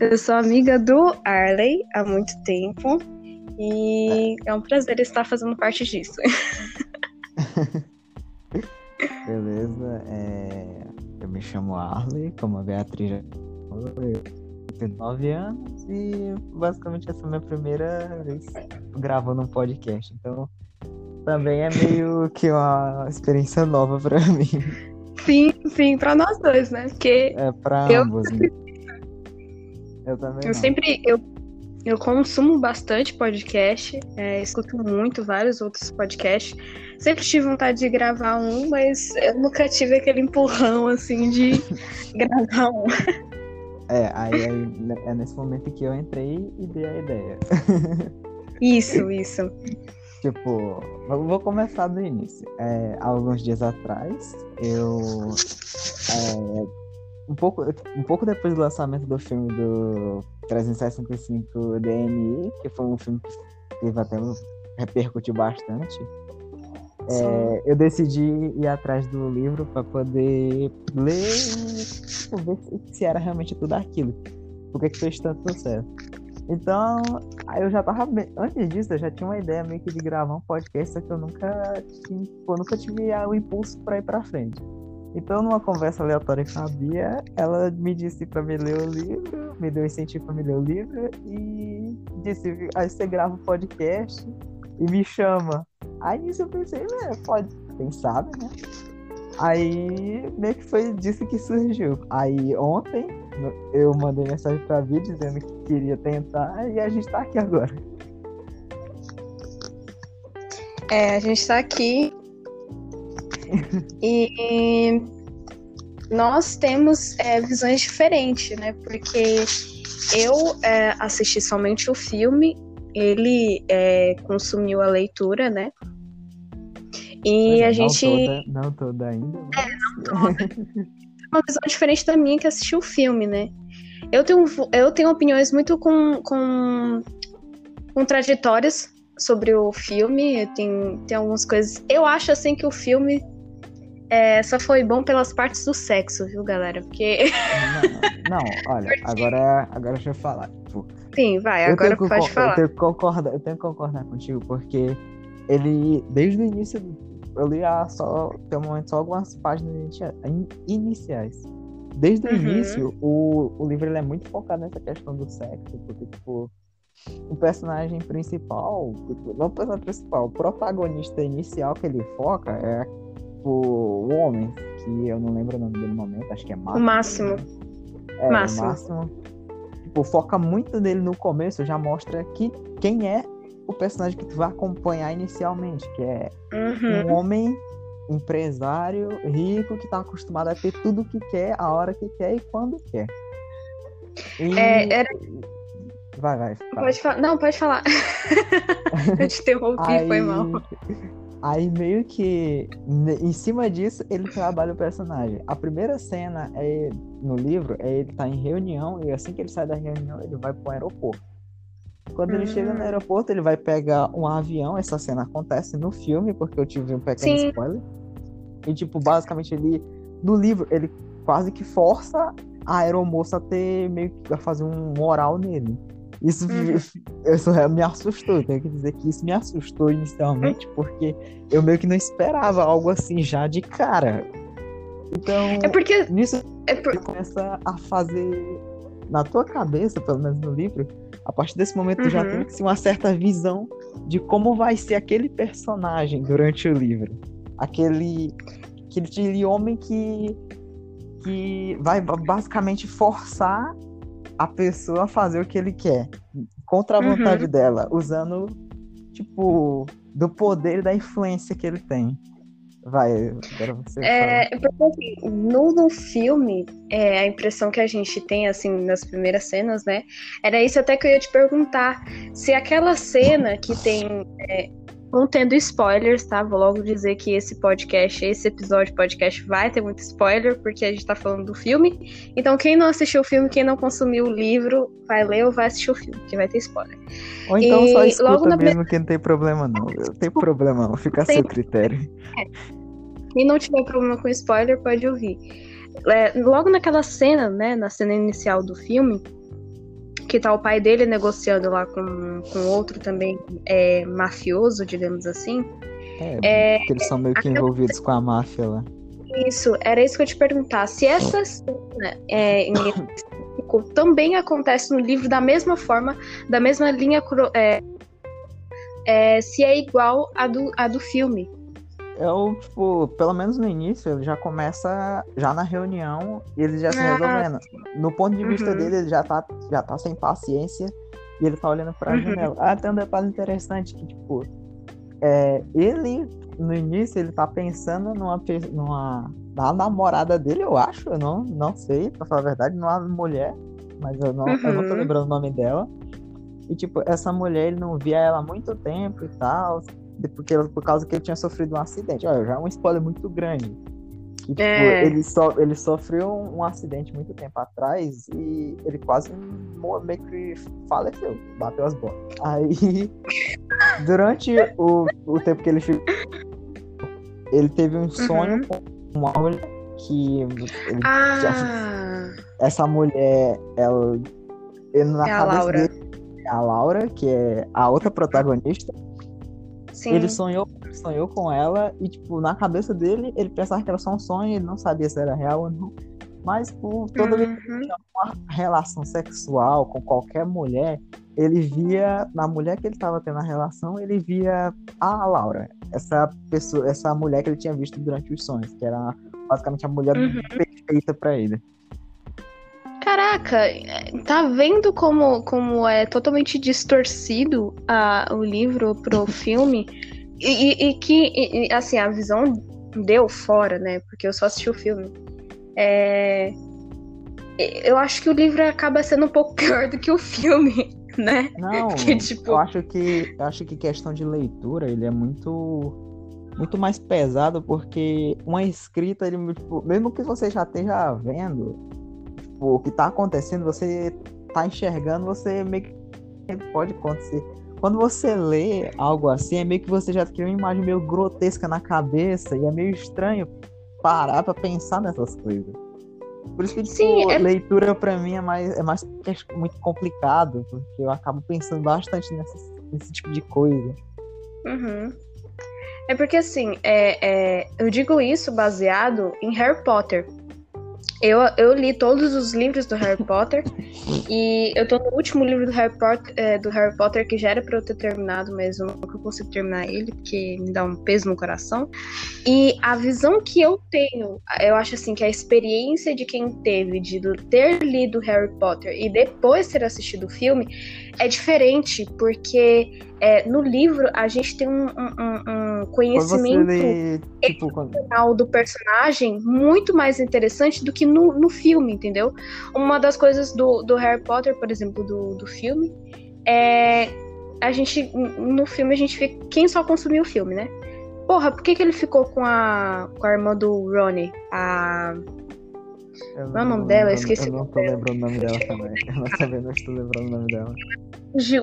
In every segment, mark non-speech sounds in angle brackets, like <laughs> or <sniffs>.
Eu sou amiga do Arley há muito tempo e é um prazer estar fazendo parte disso. <laughs> Beleza, é... eu me chamo Arley, como a Beatriz já falou, eu tenho 9 anos e basicamente essa é a minha primeira vez gravando um podcast, então também é meio que uma experiência nova para mim. Sim, sim, para nós dois, né? Porque é para eu... ambos. Né? Eu também. Eu não. sempre eu, eu consumo bastante podcast, é, escuto muito vários outros podcasts. Sempre tive vontade de gravar um, mas eu nunca tive aquele empurrão assim de <laughs> gravar um. É, aí, aí é nesse momento que eu entrei e dei a ideia. Isso, <laughs> isso. Tipo, vou começar do início. É, alguns dias atrás, eu. É, um, pouco, um pouco depois do lançamento do filme do 365 DNI, que foi um filme que teve até repercutiu bastante. É, eu decidi ir atrás do livro para poder ler e tipo, ver se era realmente tudo aquilo. Por que, que fez tanto sucesso? Então, aí eu já tava. Antes disso, eu já tinha uma ideia meio que de gravar um podcast, só que eu nunca, tinha, eu nunca tive o impulso para ir pra frente. Então, numa conversa aleatória com a Bia, ela me disse para me ler o livro, me deu incentivo para me ler o livro e disse: aí você grava um podcast e me chama. Aí nisso eu pensei: né, pode, quem sabe, né? Aí meio que foi disso que surgiu. Aí ontem eu mandei mensagem pra Bia dizendo que queria tentar e a gente tá aqui agora. É, a gente tá aqui. E nós temos é, visões diferentes, né? Porque eu é, assisti somente o filme, ele é, consumiu a leitura, né? E é, a gente. Toda, não toda ainda. Mas... É, não toda. uma visão diferente da minha que assistiu o filme, né? Eu tenho, eu tenho opiniões muito com, com contraditórias sobre o filme. Tem, tem algumas coisas. Eu acho assim que o filme é, só foi bom pelas partes do sexo, viu, galera? Porque. Não, não olha, Porque... agora, agora deixa eu falar. Tipo, Sim, vai, agora pode falar. Eu tenho, que concordar, eu tenho que concordar contigo, porque ele, desde o início eu li a só, um momento, só algumas páginas iniciais. Desde o uhum. início, o, o livro ele é muito focado nessa questão do sexo, porque, tipo, o personagem principal, não o personagem principal, o protagonista inicial que ele foca é o homem, que eu não lembro o nome dele no momento, acho que é Máximo. O Máximo. É, Máximo. o Máximo. Tipo, foca muito nele no começo, já mostra que quem é o personagem que tu vai acompanhar inicialmente, que é uhum. um homem empresário rico que tá acostumado a ter tudo que quer, a hora que quer e quando quer. E... É, era... Vai, vai. Pode falar. Não, pode falar. <laughs> Eu te interrompi, aí, foi mal. <laughs> Aí meio que em cima disso ele trabalha o personagem. A primeira cena é no livro é ele tá em reunião e assim que ele sai da reunião ele vai pro aeroporto. Quando ele chega no hum. aeroporto, ele vai pegar um avião. Essa cena acontece no filme, porque eu tive um pequeno Sim. spoiler. E, tipo, basicamente, ele. No livro, ele quase que força a aeromoça a ter meio que a fazer um moral nele. Isso, uhum. <laughs> isso me assustou. Tenho que dizer que isso me assustou inicialmente, uhum. porque eu meio que não esperava algo assim já de cara. Então, é porque nisso é por... começa a fazer na tua cabeça, pelo menos no livro, a partir desse momento, uhum. tu já tem assim, uma certa visão de como vai ser aquele personagem durante o livro. Aquele, aquele homem que, que vai basicamente forçar a pessoa fazer o que ele quer, contra a vontade uhum. dela, usando, tipo, do poder e da influência que ele tem. Vai, agora você. É, assim, no, no filme, é, a impressão que a gente tem, assim, nas primeiras cenas, né? Era isso até que eu ia te perguntar. Se aquela cena que tem. É, contendo spoilers, tá? Vou logo dizer que esse podcast, esse episódio podcast vai ter muito spoiler, porque a gente tá falando do filme. Então, quem não assistiu o filme, quem não consumiu o livro, vai ler ou vai assistir o filme, que vai ter spoiler. Ou então e só escuta logo mesmo na... que não tem problema, não. Eu tenho problema, não. Fica a seu critério. É. Quem não tiver problema com spoiler, pode ouvir. É, logo naquela cena, né, na cena inicial do filme, que tá o pai dele negociando lá com, com outro também é, mafioso, digamos assim. É, é, porque eles são meio que envolvidos com a máfia lá. Isso, era isso que eu te perguntar. Se essa cena é, em <coughs> também acontece no livro da mesma forma, da mesma linha, é, é, se é igual a do, a do filme. Eu, tipo, pelo menos no início, ele já começa, já na reunião, ele já se ah. resolvendo. No ponto de vista uhum. dele, ele já tá, já tá sem paciência e ele tá olhando pra uhum. janela. Ah, tem um detalhe interessante que, tipo, é, ele, no início, ele tá pensando numa, numa na namorada dele, eu acho, eu não, não sei, pra falar a verdade, numa mulher, mas eu não, uhum. eu não tô uhum. lembrando o nome dela. E, tipo, essa mulher, ele não via ela há muito tempo e tal, porque, por causa que ele tinha sofrido um acidente. Olha, já é um spoiler muito grande. Que, tipo, é. ele, so, ele sofreu um, um, acidente muito tempo atrás e ele quase meio que faleceu, bateu as bolas. Aí, <laughs> durante o, o tempo que ele ficou, ele teve um sonho uhum. com uma mulher que ele, ah. já, essa mulher, ela, ele, na é a Laura. dele, a Laura, que é a outra protagonista. Sim. Ele sonhou, sonhou com ela e, tipo, na cabeça dele, ele pensava que era só um sonho, ele não sabia se era real ou não. Mas por toda uhum. vez que tinha uma relação sexual com qualquer mulher, ele via, na mulher que ele estava tendo a relação, ele via a Laura, essa pessoa, essa mulher que ele tinha visto durante os sonhos, que era basicamente a mulher uhum. perfeita para ele. Caraca, tá vendo como, como é totalmente distorcido a, o livro pro <laughs> filme? E, e, e que, e, assim, a visão deu fora, né? Porque eu só assisti o filme. É... Eu acho que o livro acaba sendo um pouco <laughs> pior do que o filme, <laughs> né? Não, que, tipo... eu acho que eu acho que questão de leitura ele é muito muito mais pesado porque uma escrita ele tipo, mesmo que você já esteja vendo Tipo, o que tá acontecendo, você tá enxergando, você meio que pode acontecer. Quando você lê algo assim, é meio que você já cria uma imagem meio grotesca na cabeça e é meio estranho parar para pensar nessas coisas. Por isso que tipo, Sim, é... leitura para mim é mais, é mais é muito complicado, porque eu acabo pensando bastante nesse, nesse tipo de coisa. Uhum. É porque assim, é, é, eu digo isso baseado em Harry Potter. Eu, eu li todos os livros do Harry Potter e eu tô no último livro do Harry Potter, é, do Harry Potter que já era pra eu ter terminado, mas eu não consigo terminar ele porque me dá um peso no coração. E a visão que eu tenho, eu acho assim que a experiência de quem teve de ter lido Harry Potter e depois ter assistido o filme é diferente, porque é, no livro a gente tem um, um, um conhecimento lê, tipo, quando... do personagem muito mais interessante do que no, no filme, entendeu? Uma das coisas do, do Harry Potter, por exemplo, do, do filme, é a gente no filme a gente fica quem só consumiu o filme, né? Porra, por que, que ele ficou com a com a irmã do Ronnie, a eu Qual é o nome dela? Eu esqueci. Eu não tô lembrando o nome dela também. Eu não também não estou lembrando o nome dela.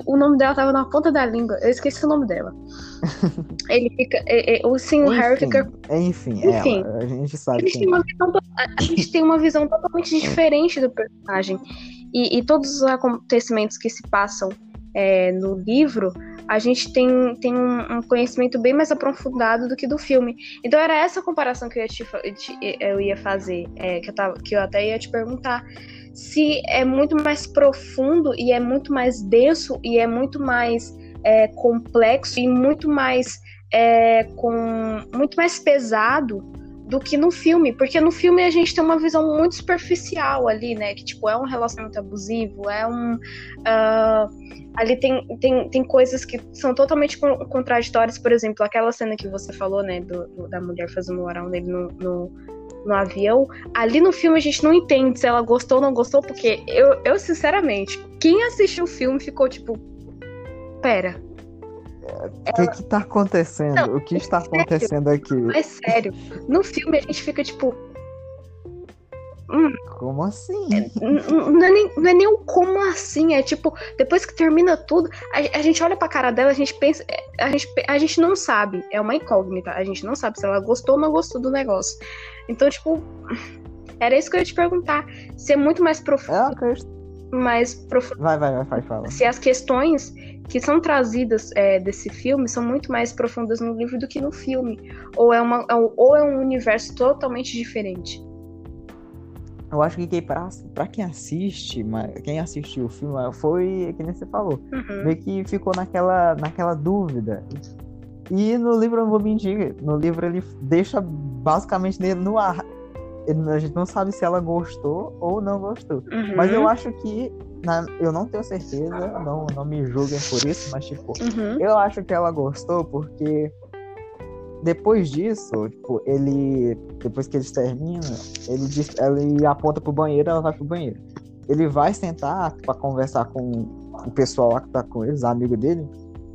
O nome dela tava na ponta da língua. Eu esqueci o nome dela. <laughs> Ele fica. É, é, o Sim, o Harry fica. Enfim, enfim ela, a gente sabe. A gente, tem uma visão, a gente tem uma visão totalmente diferente do personagem. E, e todos os acontecimentos que se passam é, no livro a gente tem, tem um, conhecimento bem mais aprofundado do que do filme. Então era essa comparação que eu ia, te, eu ia fazer, é, que, eu tava, que eu até ia te perguntar. Se é muito mais profundo e é muito mais denso e é muito mais é, complexo e muito mais é, com muito mais pesado do que no filme, porque no filme a gente tem uma visão muito superficial ali, né? Que tipo é um relacionamento abusivo, é um uh, ali tem, tem, tem coisas que são totalmente contraditórias, por exemplo, aquela cena que você falou, né, do, do da mulher fazendo o oral nele no, no, no, avião. Ali no filme a gente não entende se ela gostou ou não gostou, porque eu, eu sinceramente, quem assistiu o filme ficou tipo, pera, o que que tá acontecendo? Não, o que está sério, acontecendo aqui? É sério. No filme a gente fica tipo. Hum, como assim? Não é, nem, não é nem um como assim, é tipo, depois que termina tudo, a, a, gente olha pra cara dela, a gente pensa, é, a gente, a gente não sabe, é uma incógnita, a gente não sabe se ela gostou ou não gostou do negócio. Então, tipo, era isso que eu ia te perguntar, se é muito mais profundo. É uma questão mais profundas. Vai, vai, vai, vai, fala. Se as questões que são trazidas é, desse filme são muito mais profundas no livro do que no filme. Ou é, uma, ou é um universo totalmente diferente. Eu acho que pra, pra quem assiste, quem assistiu o filme foi, que nem você falou, uhum. meio que ficou naquela, naquela dúvida. E no livro, eu não vou mentir, no livro ele deixa basicamente no ar. A gente não sabe se ela gostou ou não gostou. Uhum. Mas eu acho que na, eu não tenho certeza, não, não me julguem por isso, mas tipo, uhum. eu acho que ela gostou porque depois disso, tipo, ele. Depois que eles terminam, ele, diz, ele aponta pro banheiro ela vai pro banheiro. Ele vai sentar para conversar com o pessoal lá que tá com ele, os amigos dele.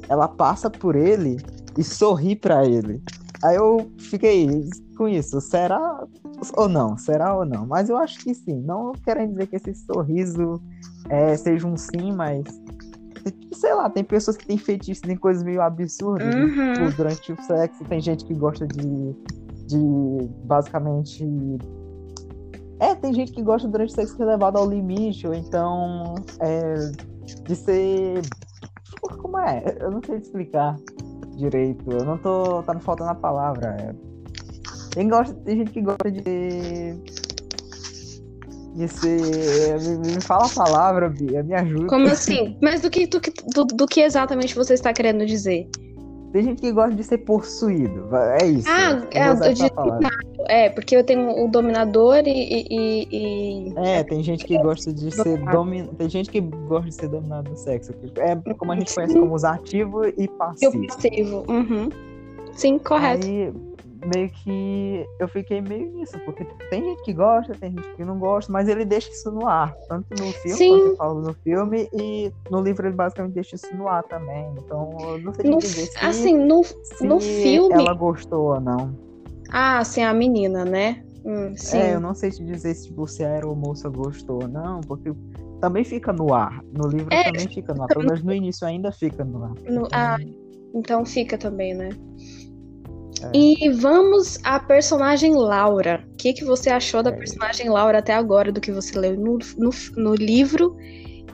Ela passa por ele e sorri para ele. Aí eu fiquei com isso. Será ou não? Será ou não? Mas eu acho que sim. Não querendo dizer que esse sorriso é, seja um sim, mas sei lá, tem pessoas que têm feitiços em coisas meio absurdas né? uhum. tipo, durante o sexo. Tem gente que gosta de, de basicamente. É, tem gente que gosta durante o sexo ser levado ao limite, ou então é, de ser. Como é? Eu não sei explicar direito. Eu não tô. Tá me faltando a palavra. É... Tem, gosta, tem gente que gosta de esse. Me, me fala a palavra, Bia, me ajuda. Como <laughs> assim? Mas do que, do, do, do que exatamente você está querendo dizer? Tem gente que gosta de ser possuído. É isso. Ah, é, eu de é, porque eu tenho o dominador e, e, e, É, tem gente que gosta de ser dominado. Tem gente que gosta de ser dominado no sexo. É como a gente conhece como os ativos e passivos. E o passivo. Uhum. Sim, correto. Aí, meio que eu fiquei meio nisso, porque tem gente que gosta, tem gente que não gosta, mas ele deixa isso no ar, tanto no filme Sim. quanto fala no filme, e no livro ele basicamente deixa isso no ar também. Então, eu não sei no, dizer se, assim, no, se no filme. Ela gostou ou não. Ah, sim, a menina, né? Hum, é, eu não sei te dizer se você era ou moça gostou ou não, porque também fica no ar. No livro é, também fica no ar. Pelo menos no início ainda fica no ar. No, então... Ah, então fica também, né? É. E vamos à personagem Laura. O que, que você achou da é. personagem Laura até agora, do que você leu no, no, no, livro?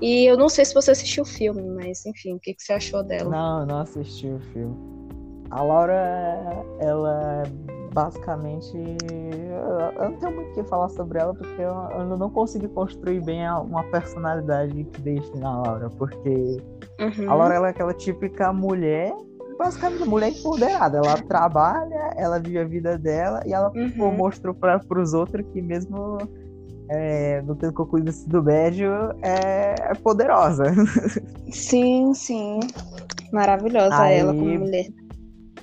E eu não sei se você assistiu o filme, mas enfim, o que, que você achou dela? Não, não assisti o filme. A Laura, ela é basicamente. Eu não tenho muito o que falar sobre ela, porque eu, não consegui construir bem uma personalidade que deixe na Laura, porque uhum. a Laura ela é aquela típica mulher basicamente mulher empoderada. Ela trabalha, ela vive a vida dela e ela uhum. mostrou para os outros que mesmo é, não tendo concluído esse do médio, é, é poderosa. <laughs> Sim, sim. Maravilhosa Aí, ela como mulher.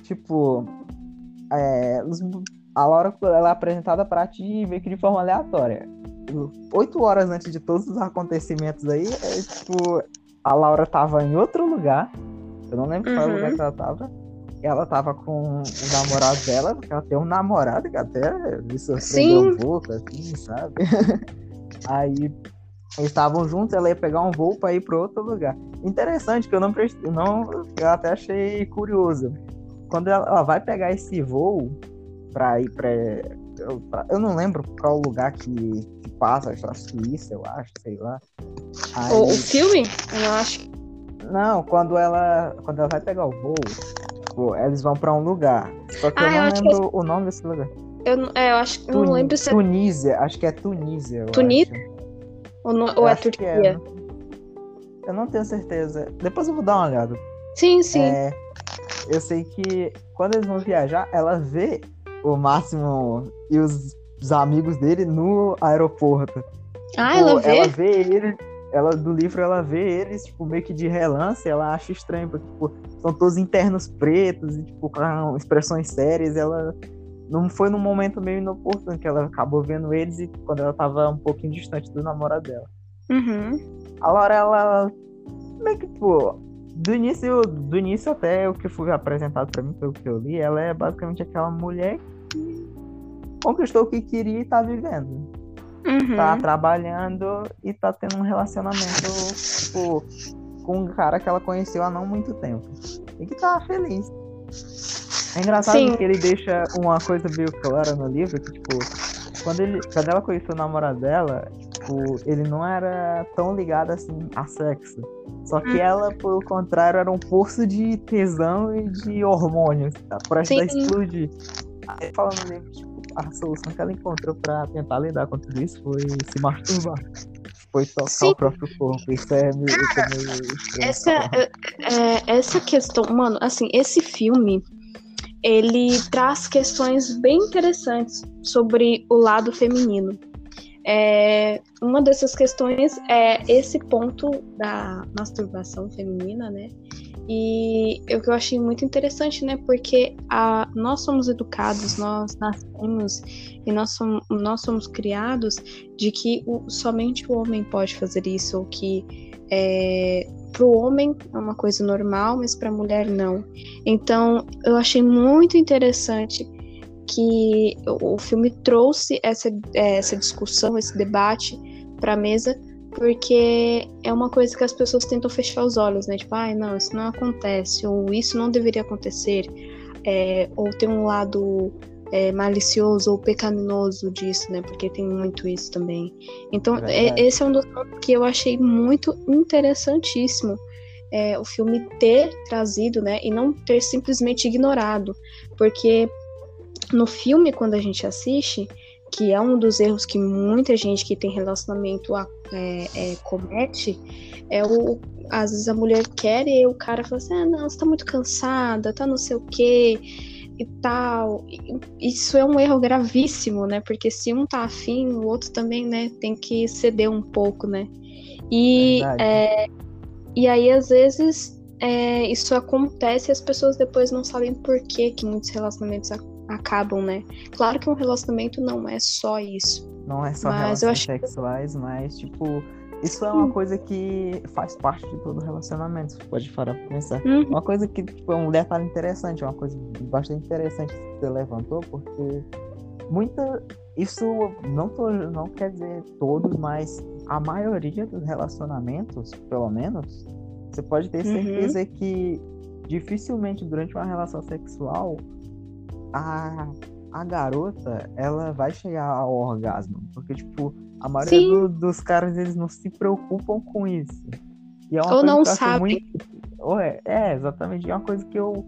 Tipo, é, a Laura ela é apresentada para ti meio que de forma aleatória. Oito horas antes de todos os acontecimentos aí, é, tipo, a Laura tava em outro lugar eu não lembro uhum. qual lugar que ela tava. Ela tava com o namorado dela, porque ela tem um namorado que até me surpreendeu um pouco, assim, sabe? <laughs> Aí eles estavam juntos, ela ia pegar um voo para ir para outro lugar. Interessante que eu não prestei, não, eu até achei curioso. Quando ela, ela vai pegar esse voo para ir para eu, eu, não lembro qual lugar que, que passa, acho que Suíça, eu acho, sei lá. Aí... O, o filme? Eu acho não, quando ela, quando ela vai pegar o voo, tipo, eles vão pra um lugar. Só que ah, eu não eu lembro que... o nome desse lugar. Eu, é, eu acho que Tun... não lembro se é. Tunísia, acho que é Tunísia. Tunísia? Ou, não, ou é Turquia? É. Eu não tenho certeza. Depois eu vou dar uma olhada. Sim, sim. É, eu sei que quando eles vão viajar, ela vê o Máximo e os, os amigos dele no aeroporto. Ah, tipo, ela vê? Ela vê ele ela do livro ela vê eles tipo meio que de relance, ela acha estranho porque tipo, são todos internos pretos e tipo com expressões sérias, ela não foi num momento meio inoportuno que ela acabou vendo eles e quando ela tava um pouquinho distante do namorado dela. Uhum. A Laura ela meio que tipo do início do início até o que foi apresentado para mim pelo que eu li, ela é basicamente aquela mulher que conquistou o que queria e tá vivendo uhum. tá trabalhando e tá tendo um relacionamento tipo, com um cara que ela conheceu há não muito tempo. E que tá feliz. É engraçado Sim. que ele deixa uma coisa meio clara no livro, que tipo, quando, ele, quando ela conheceu o namorado dela, tipo, ele não era tão ligado assim a sexo. Só que Hum. ela, pelo contrário, era um poço de tesão e de hormônios, tá? prestes a Sim. explodir. Aí falando nele, tipo, a solução que ela encontrou pra tentar lidar com tudo isso foi se masturbar. Foi tocar Sim. o próprio corpo. Isso é meio, isso é meio estranho Essa, falar. é, é, essa questão, mano, assim, esse filme ele traz questões bem interessantes sobre o lado feminino. É, uma dessas questões é esse ponto da masturbação feminina, né? E o que eu achei muito interessante, né? Porque a, nós somos educados, nós nascemos e nós somos, nós somos criados de que o- somente o homem pode fazer isso, ou que é, para o homem é uma coisa normal, mas para a mulher não. Então, eu achei muito interessante que o filme trouxe essa, essa discussão, esse debate para a mesa, porque é uma coisa que as pessoas tentam fechar os olhos, né? Tipo, ai, não, isso não acontece, ou isso não deveria acontecer, é, ou tem um lado é, malicioso ou pecaminoso disso, né? Porque tem muito isso também. Então, é- esse é um dos pontos que eu achei muito interessantíssimo. é, o filme ter trazido, né, e não ter simplesmente ignorado, porque no filme quando a gente assiste, que é um dos erros que muita gente que tem relacionamento a- é, é, comete, é o às vezes a mulher quer e o cara fala assim, ah, não, você tá muito cansada, tá não sei o quê e tal. Isso é um erro gravíssimo, né? Porque se um tá afim, o outro também, né, tem que ceder um pouco, né? E é, e aí, às vezes, é, isso acontece e as pessoas depois não sabem por que, que muitos relacionamentos a- acabam, né? Claro que um relacionamento não é só isso. Não é só Mas relações acho sexuais, mas, tipo, isso é uma coisa que faz parte de todo relacionamento. Você pode parar pra pensar. Uhum. Uma coisa que, tipo, é um detalhe interessante, uma coisa bastante interessante que você levantou, porque muita. Isso não, tô, não quer dizer todos, mas a maioria dos relacionamentos, pelo menos, você pode ter Uhum. certeza que dificilmente durante uma relação sexual a, a garota ela vai chegar ao orgasmo. Porque, tipo, a maioria do- dos caras eles não se preocupam com isso. E é uma Ou não sabem. muito- Ou é, é, exatamente. É uma coisa que eu,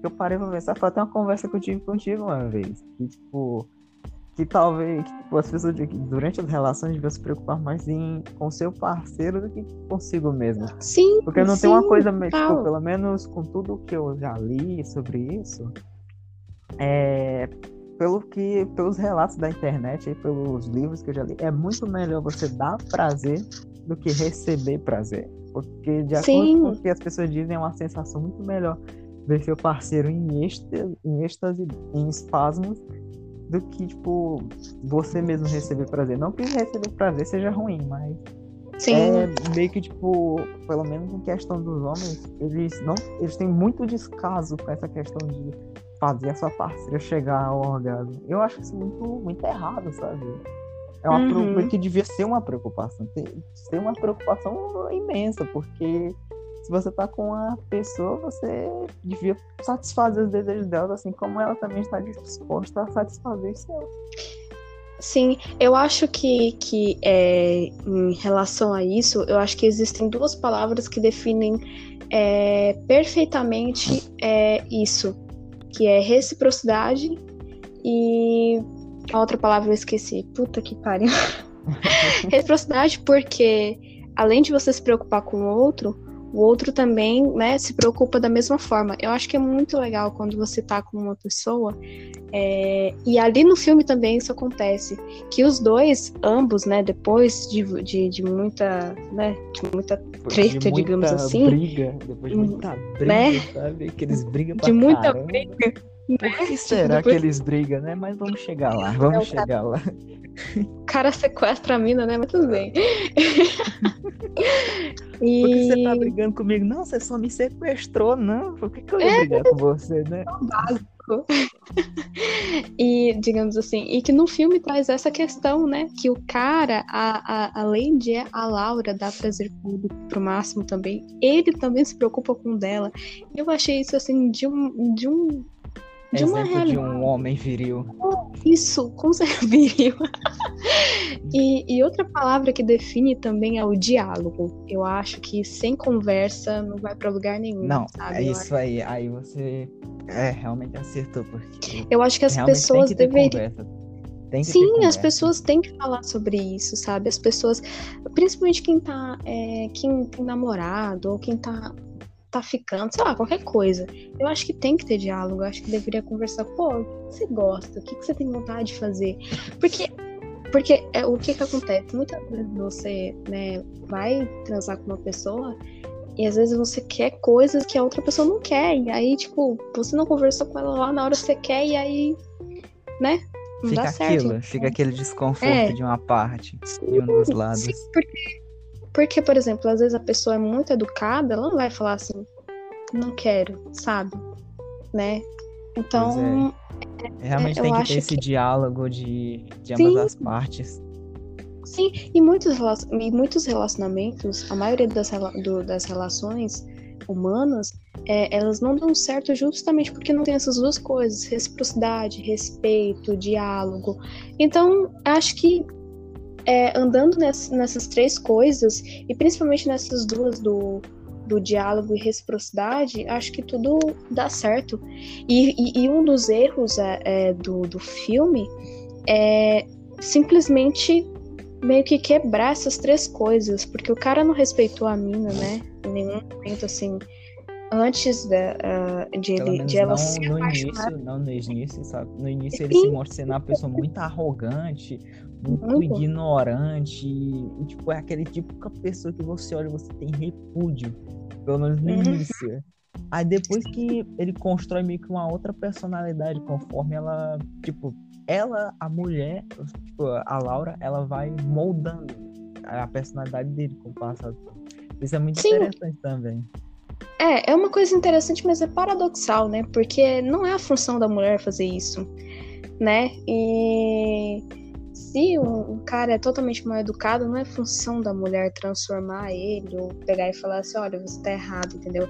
que eu parei pra pensar. Foi até uma conversa que eu tive contigo uma vez. Que, tipo, que talvez que, tipo, as pessoas durante as relações deviam se preocupar mais em, com seu parceiro do que consigo mesmo. Sim. Porque não sim, tem uma coisa, tipo, pelo menos com tudo que eu já li sobre isso, é, pelo que, pelos relatos da internet e pelos livros que eu já li, é muito melhor você dar prazer do que receber prazer. Porque de acordo Sim. com o que as pessoas dizem, é uma sensação muito melhor ver seu parceiro em êxtase, em, êxtase, em espasmos, do que, tipo, você mesmo receber prazer. Não que receber prazer seja ruim, mas Sim. é meio que, tipo, pelo menos em questão dos homens, eles não. Eles têm muito descaso com essa questão de fazer a sua parceira chegar ao orgasmo. Eu acho isso muito, muito errado, sabe? É uma Uhum. preocupação que devia ser uma preocupação. Tem, ser uma preocupação imensa, porque se você tá com a pessoa, você devia satisfazer os desejos dela, assim como ela também está disposta a satisfazer os seus. Sim, eu acho que, que é, em relação a isso, eu acho que existem duas palavras que definem é, perfeitamente é, isso, que é reciprocidade e a outra palavra eu esqueci. Puta que pariu. <laughs> reciprocidade porque além de você se preocupar com o outro, o outro também, né, se preocupa da mesma forma. Eu acho que é muito legal quando você tá com uma pessoa é, e ali no filme também isso acontece, que os dois, ambos, né, depois de, de, de muita, né, de muita Treta, de muita digamos assim. briga, depois de muita briga, né? sabe? Que eles brigam pra de muita caramba. briga. Por que será Depois- que eles brigam, né? Mas vamos chegar lá, vamos Não, chegar lá. O cara sequestra a mina, né, mas tudo bem. <laughs> Por que você tá e brigando comigo? Não, você só me sequestrou, não. Por que, que eu ia É. brigar com você, né? <laughs> E, digamos assim, e que no filme traz essa questão, né? Que o cara, a, a, além de a Laura dar prazer público pro máximo também, ele também se preocupa com dela. Eu achei isso, assim, de um, de um de uma Exemplo realidade. de um homem viril. Isso, com certeza viril. e, e outra palavra que define também é o diálogo. Eu acho que sem conversa não vai pra lugar nenhum. Não, sabe? é isso aí. Aí você é, realmente acertou, porque Eu acho que as pessoas deveriam. Sim, as pessoas têm que falar sobre isso, sabe? As pessoas, principalmente quem tá, é, quem tem namorado ou quem tá, tá ficando, sei lá, qualquer coisa. Eu acho que tem que ter diálogo, eu acho que deveria conversar, pô, o que você gosta? O que você tem vontade de fazer? Porque, porque é, o que que acontece? Muitas vezes você, né, vai transar com uma pessoa e às vezes você quer coisas que a outra pessoa não quer. E aí, tipo, você não conversou com ela lá na hora que você quer e aí, né? Não Fica dá certo. aquilo, fica aquele desconforto É. de uma parte, de um dos lados. Sim, porque, porque, por exemplo, às vezes a pessoa é muito educada, ela não vai falar assim, não quero, sabe? Né? Então, Realmente eu tem que ter esse que- diálogo de, de Sim. ambas as partes. sim, e muitos, e muitos relacionamentos, a maioria das, do- das relações humanas, é, elas não dão certo justamente porque não tem essas duas coisas, reciprocidade, respeito, diálogo. Então, acho que é, andando ness- nessas três coisas, e principalmente nessas duas do, do diálogo e reciprocidade, acho que tudo dá certo. E, e- e um dos erros é, é, do, do filme é simplesmente meio que quebrar essas três coisas, porque o cara não respeitou a mina, né? Em nenhum momento, assim, antes da, ah, de, ele, de ela não se no início, não no início, sabe? No início ele Sim. se mostra sendo uma pessoa muito arrogante, muito Muito. ignorante, e, tipo, é aquele tipo de pessoa que você olha e você tem repúdio, pelo menos no Uhum. início. Aí depois que ele constrói meio que uma outra personalidade, conforme ela, tipo, ela, a mulher, tipo, a Laura, ela vai moldando a personalidade dele com o passar do tempo. Isso é muito Sim. interessante também. É, é uma coisa interessante, mas é paradoxal, né? Porque não é a função da mulher fazer isso, né? E se um, cara é totalmente mal educado, não é função da mulher transformar ele ou pegar e falar assim, olha, você tá errado, entendeu?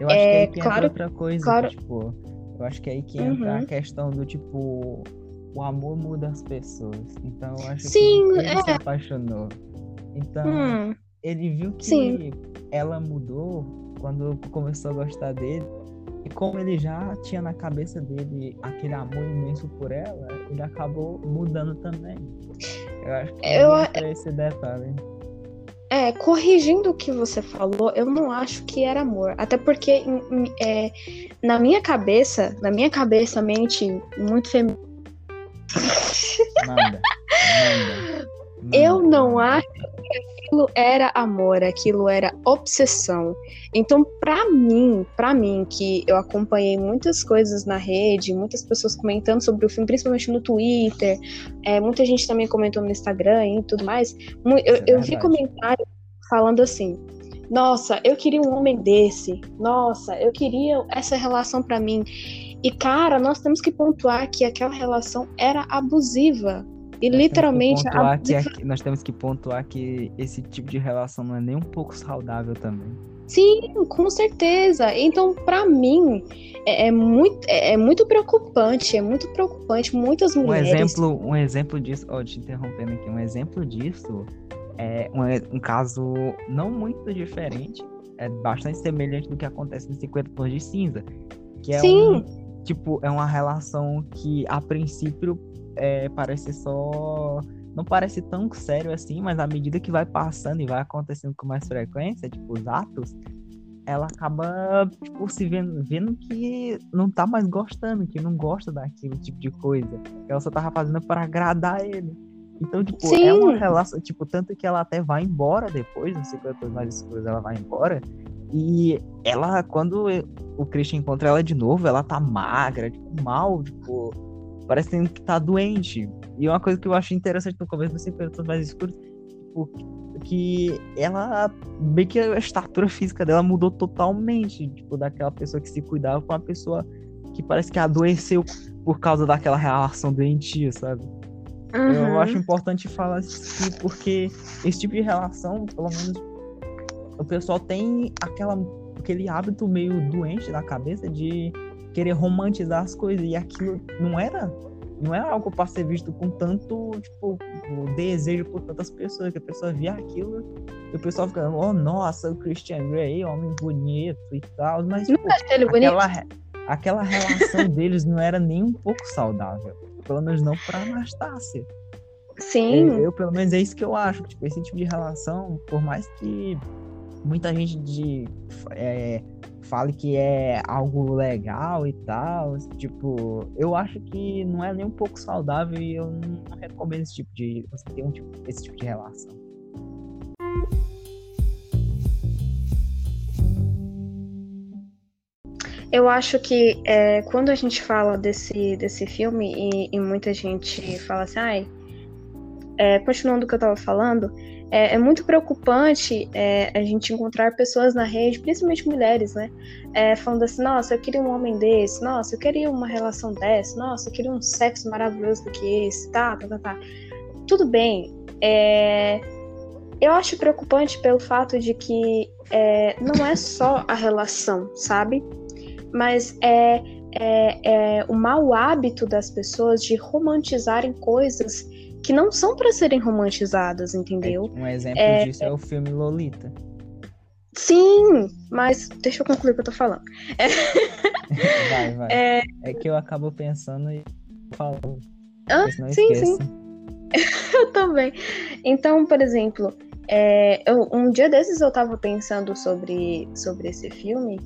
Eu acho É, que aí que claro- outra coisa, claro- tipo, eu acho que aí que entra Uhum. a questão do tipo, o amor muda as pessoas. Então eu acho Sim, que ele é. se apaixonou. Então, Hum, ele viu que sim. ela mudou quando começou a gostar dele. E como ele já tinha na cabeça dele aquele amor imenso por ela, ele acabou mudando também. Eu acho que Eu- entra esse detalhe. É, corrigindo o que você falou, eu não acho que era amor. Até porque é, na minha cabeça, na minha cabeça, mente muito feminina, <laughs> eu não acho aquilo era amor, aquilo era obsessão. Então, pra mim, pra mim, que eu acompanhei muitas coisas na rede, muitas pessoas comentando sobre o filme, principalmente no Twitter, é, muita gente também comentou no Instagram e tudo mais. Eu, é eu vi comentários falando assim. Nossa, eu queria um homem desse. Nossa, eu queria essa relação pra mim. E cara, nós temos que pontuar que aquela relação era abusiva. E Nós que literalmente pontuar que abusiva aqui- nós temos que pontuar que esse tipo de relação não é nem um pouco saudável também. Sim, com certeza. Então, pra mim, é, é muito, é, é muito preocupante, é muito preocupante. Muitas Um mulheres. exemplo, um exemplo disso, ó, te interrompendo aqui, um exemplo disso é um, um caso não muito diferente, é bastante semelhante do que acontece em 50 Tons de Cinza, que é Sim. Tipo, é uma relação que a princípio é, parece só não parece tão sério assim, mas à medida que vai passando e vai acontecendo com mais frequência, tipo, os atos, ela acaba, tipo, se vendo, vendo que não tá mais gostando, que não gosta daquele tipo de coisa. Ela só tava fazendo para agradar ele. Então, tipo, é Sim. uma relação, tipo, tanto que ela até vai embora depois, não sei quantas mais escuras ela vai embora. E ela, quando o Christian encontra ela de novo, ela tá magra, tipo, mal, tipo, parecendo que tá doente. E uma coisa que eu achei interessante no começo 50 tons mais escuros, tipo, que ela meio que a estatura física dela mudou totalmente, tipo, daquela pessoa que se cuidava pra uma pessoa que parece que adoeceu por causa daquela relação doentia, sabe? Eu Uhum. acho importante falar isso porque esse tipo de relação, pelo menos, o pessoal tem aquela, aquele hábito meio doente na cabeça de querer romantizar as coisas. E aquilo não era não era algo para ser visto com tanto, tipo, desejo por tantas pessoas, que a pessoa via aquilo e o pessoal ficando, oh, nossa, o Christian Grey, homem bonito e tal, mas tipo, ele aquela, aquela relação <laughs> deles não era nem um pouco saudável, pelo menos não para Anastácia. Sim. Eu, eu, pelo menos, é isso que eu acho, tipo, esse tipo de relação, por mais que muita gente de, é, fale que é algo legal e tal. Tipo, eu acho que não é nem um pouco saudável e eu não recomendo esse tipo de. você ter um tipo, esse tipo de relação. Eu acho que é, quando a gente fala desse, desse filme e, e muita gente fala assim, ai, é, continuando o que eu tava falando, é, é muito preocupante é, a gente encontrar pessoas na rede, principalmente mulheres, né? É, falando assim, nossa, eu queria um homem desse, nossa, eu queria uma relação dessa, nossa, eu queria um sexo maravilhoso do que esse, tá, tá, tá, tá. Tudo bem. É, eu acho preocupante pelo fato de que é, não é só a relação, sabe? Mas é, é, é o mau hábito das pessoas de romantizarem coisas que não são para serem romantizadas, entendeu? É, um exemplo é, disso é o filme Lolita. Sim, mas deixa eu concluir o que eu tô falando. <laughs> vai, vai. É, é que eu acabo pensando e falo. Ah, sim, sim. <laughs> eu também. Então, por exemplo, é, eu, um dia desses eu tava pensando sobre, sobre esse filme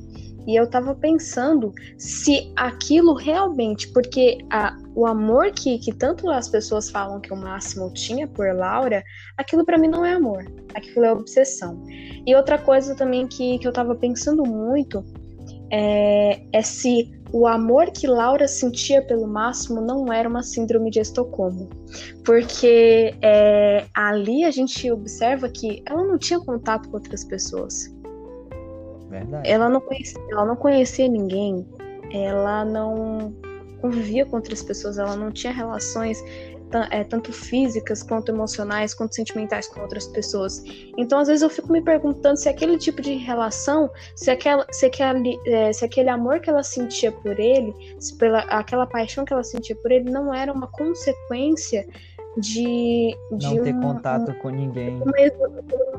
e eu tava pensando se aquilo realmente, porque a, o amor que, que tanto as pessoas falam que o Máximo tinha por Laura, aquilo para mim não é amor, aquilo é obsessão. E outra coisa também que, que eu tava pensando muito é, é se o amor que Laura sentia pelo Máximo não era uma síndrome de Estocolmo. Porque é, ali a gente observa que ela não tinha contato com outras pessoas. Verdade. Ela não conhecia, ela não conhecia ninguém, ela não convivia com outras pessoas, ela não tinha relações é, tanto físicas quanto emocionais, quanto sentimentais com outras pessoas. Então, às vezes, eu fico me perguntando se aquele tipo de relação, se, aquela, se, aquele, é, se aquele amor que ela sentia por ele, se pela, aquela paixão que ela sentia por ele, não era uma consequência de, de não ter um, contato um, com ninguém.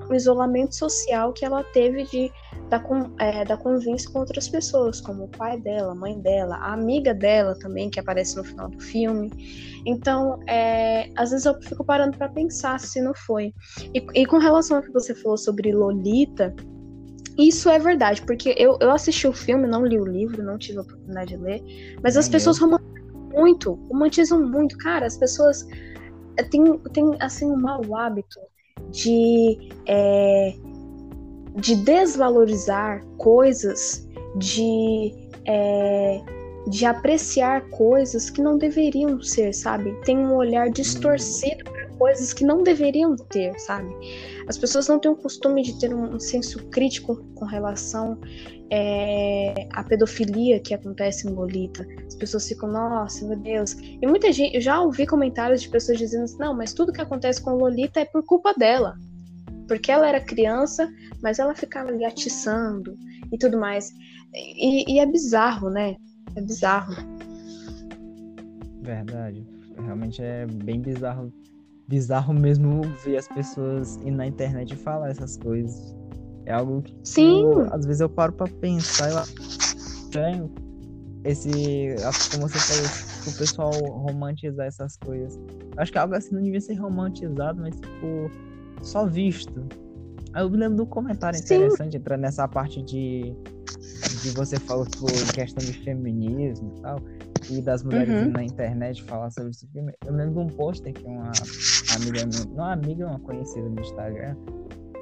Um isolamento social que ela teve de da, é, da convivência com outras pessoas, como o pai dela, a mãe dela, a amiga dela também, que aparece no final do filme. Então, é, às vezes eu fico parando para pensar se não foi. E, e com relação ao que você falou sobre Lolita, isso é verdade, porque eu, eu assisti o filme, não li o livro, não tive a oportunidade de ler, mas as pessoas romantizam muito, romantizam muito. Cara, as pessoas têm, têm assim, um mau hábito de. É, de desvalorizar coisas, de, é, de apreciar coisas que não deveriam ser, sabe? Tem um olhar distorcido para coisas que não deveriam ter, sabe? As pessoas não têm o costume de ter um, senso crítico com relação é, à pedofilia que acontece em Lolita. As pessoas ficam, nossa, meu Deus. E muita gente, eu já ouvi comentários de pessoas dizendo assim, não, mas tudo que acontece com Lolita é por culpa dela porque ela era criança, mas ela ficava ali atiçando e tudo mais. E, e é bizarro, né? É bizarro. Verdade. Realmente é bem bizarro. Bizarro mesmo ver as pessoas ir na internet falar essas coisas. É algo que Sim. às vezes eu paro para pensar e eu estranho esse, como você falou, o pessoal romantizar essas coisas. Acho que algo assim não devia ser romantizado, mas tipo só visto. Aí eu me lembro do comentário interessante, entrando nessa parte de, de você falou sobre questão de feminismo e tal, e das mulheres uhum. na internet falar sobre esse filme. Eu lembro de um pôster que uma amiga, não uma amiga, uma conhecida no Instagram,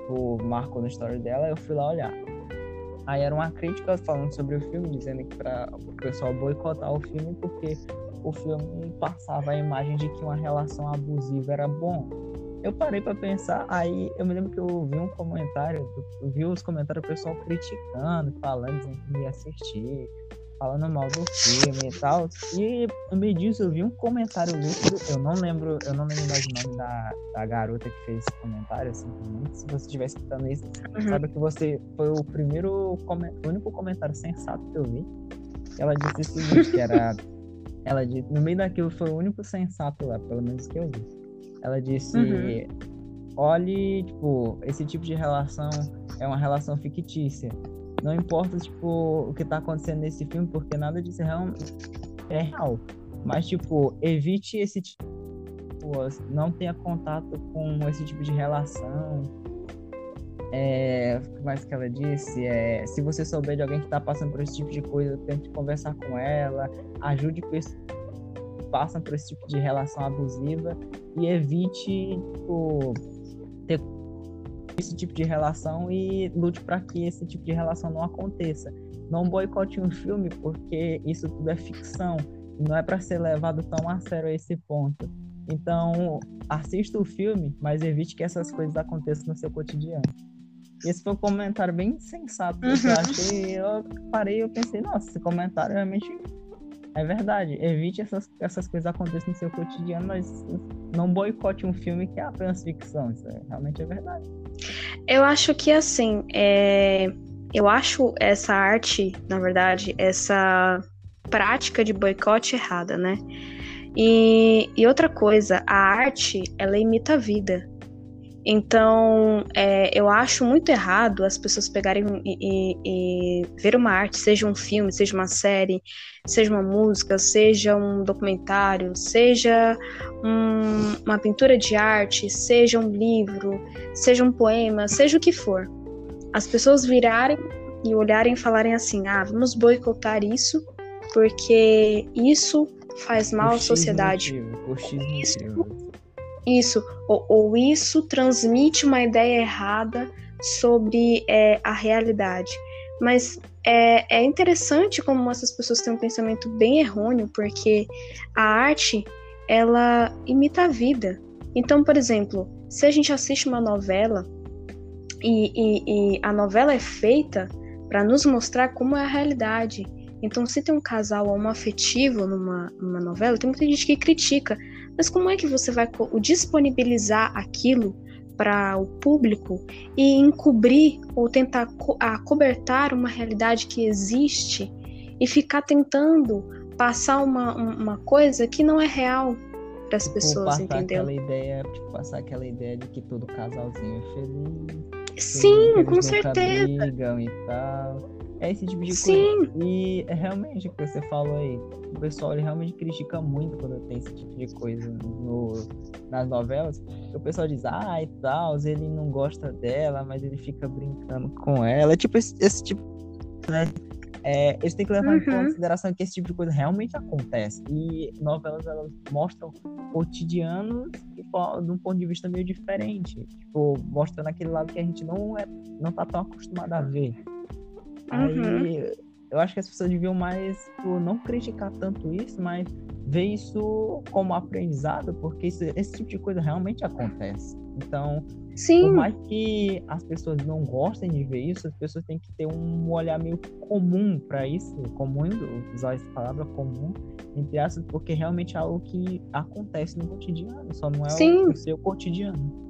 o marcou no story dela, eu fui lá olhar. Aí era uma crítica falando sobre o filme, dizendo que para o pessoal boicotar o filme porque o filme passava a imagem de que uma relação abusiva era bom eu parei para pensar, aí eu me lembro que eu vi um comentário, eu vi os comentários do pessoal criticando, falando, dizendo que ia assistir, falando mal do filme e tal. E no meio disso eu vi um comentário lúcido, eu não lembro, eu não lembro mais o nome da, da garota que fez esse comentário, assim, se você estiver escutando isso, uhum. sabe que você foi o primeiro, o único comentário sensato que eu vi. Ela disse o seguinte, que era. Ela disse, no meio daquilo foi o único sensato lá, pelo menos que eu vi. Ela disse. Uhum. Olhe, tipo, esse tipo de relação é uma relação fictícia. Não importa, tipo, o que tá acontecendo nesse filme, porque nada disso é real. É real. Mas, tipo, evite esse tipo. Não tenha contato com esse tipo de relação é, o que mais que ela disse? É, se você souber de alguém que está passando por esse tipo de coisa, tente conversar com ela, ajude pessoas que passam por esse tipo de relação abusiva e evite tipo, esse tipo de relação e lute para que esse tipo de relação não aconteça. Não boicote um filme porque isso tudo é ficção e não é para ser levado tão a sério a esse ponto. Então, assista o filme, mas evite que essas coisas aconteçam no seu cotidiano. Esse foi um comentário bem sensato. Uhum. Eu achei, eu parei eu pensei, nossa, esse comentário realmente é verdade. Evite essas, essas coisas acontecerem no seu cotidiano, mas não boicote um filme que é apenas ficção. Isso é, realmente é verdade. Eu acho que assim, é... eu acho essa arte, na verdade, essa prática de boicote errada, né? E, e outra coisa, a arte, ela imita a vida. Então, é, eu acho muito errado as pessoas pegarem e, e, e, ver uma arte, seja um filme, seja uma série, seja uma música, seja um documentário, seja um, uma pintura de arte, seja um livro, seja um poema, seja o que for. As pessoas virarem e olharem e falarem assim: ah, vamos boicotar isso, porque isso faz mal à sociedade. Motivo, isso isso, ou, ou isso transmite uma ideia errada sobre é, a realidade. Mas é, é interessante como essas pessoas têm um pensamento bem errôneo, porque a arte, ela imita a vida. Então, por exemplo, se a gente assiste uma novela e, e, e a novela é feita para nos mostrar como é a realidade. Então, se tem um casal homoafetivo numa, numa novela, tem muita gente que critica. Mas como é que você vai disponibilizar aquilo para o público e encobrir ou tentar co acobertar uma realidade que existe e ficar tentando passar uma, uma coisa que não é real para as tipo, pessoas, passar entendeu? Aquela ideia, tipo, passar aquela ideia de que todo casalzinho é feliz. Sim, com certeza. E tal. É esse tipo de Sim. coisa. E é realmente o que você falou aí. O pessoal ele realmente critica muito quando tem esse tipo de coisa no, nas novelas. O pessoal diz, ah, e tal, ele não gosta dela, mas ele fica brincando com ela. É tipo esse, esse tipo, né? É, eles têm que levar uhum. em consideração que esse tipo de coisa realmente acontece. E novelas elas mostram cotidianos de, de um ponto de vista meio diferente. Tipo, mostrando aquele lado que a gente não, é, não tá tão acostumado a ver. Uhum. Aí eu acho que as pessoas deviam mais tipo, não criticar tanto isso, mas ver isso como aprendizado, porque isso, esse tipo de coisa realmente acontece. Então, Sim. por mais que as pessoas não gostem de ver isso, as pessoas têm que ter um olhar meio comum para isso, comum, usar essa palavra comum, entre aspas, porque realmente é algo que acontece no cotidiano, só não é Sim. o seu cotidiano.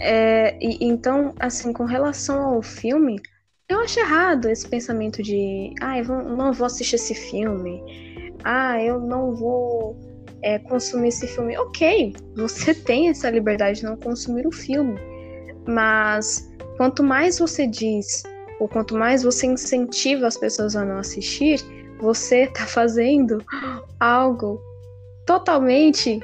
É, e, então, assim, com relação ao filme, eu acho errado esse pensamento de, ah, eu não vou assistir esse filme, ah, eu não vou é, consumir esse filme. Ok, você <laughs> tem essa liberdade de não consumir o filme, mas quanto mais você diz, ou quanto mais você incentiva as pessoas a não assistir, você <laughs> tá fazendo algo totalmente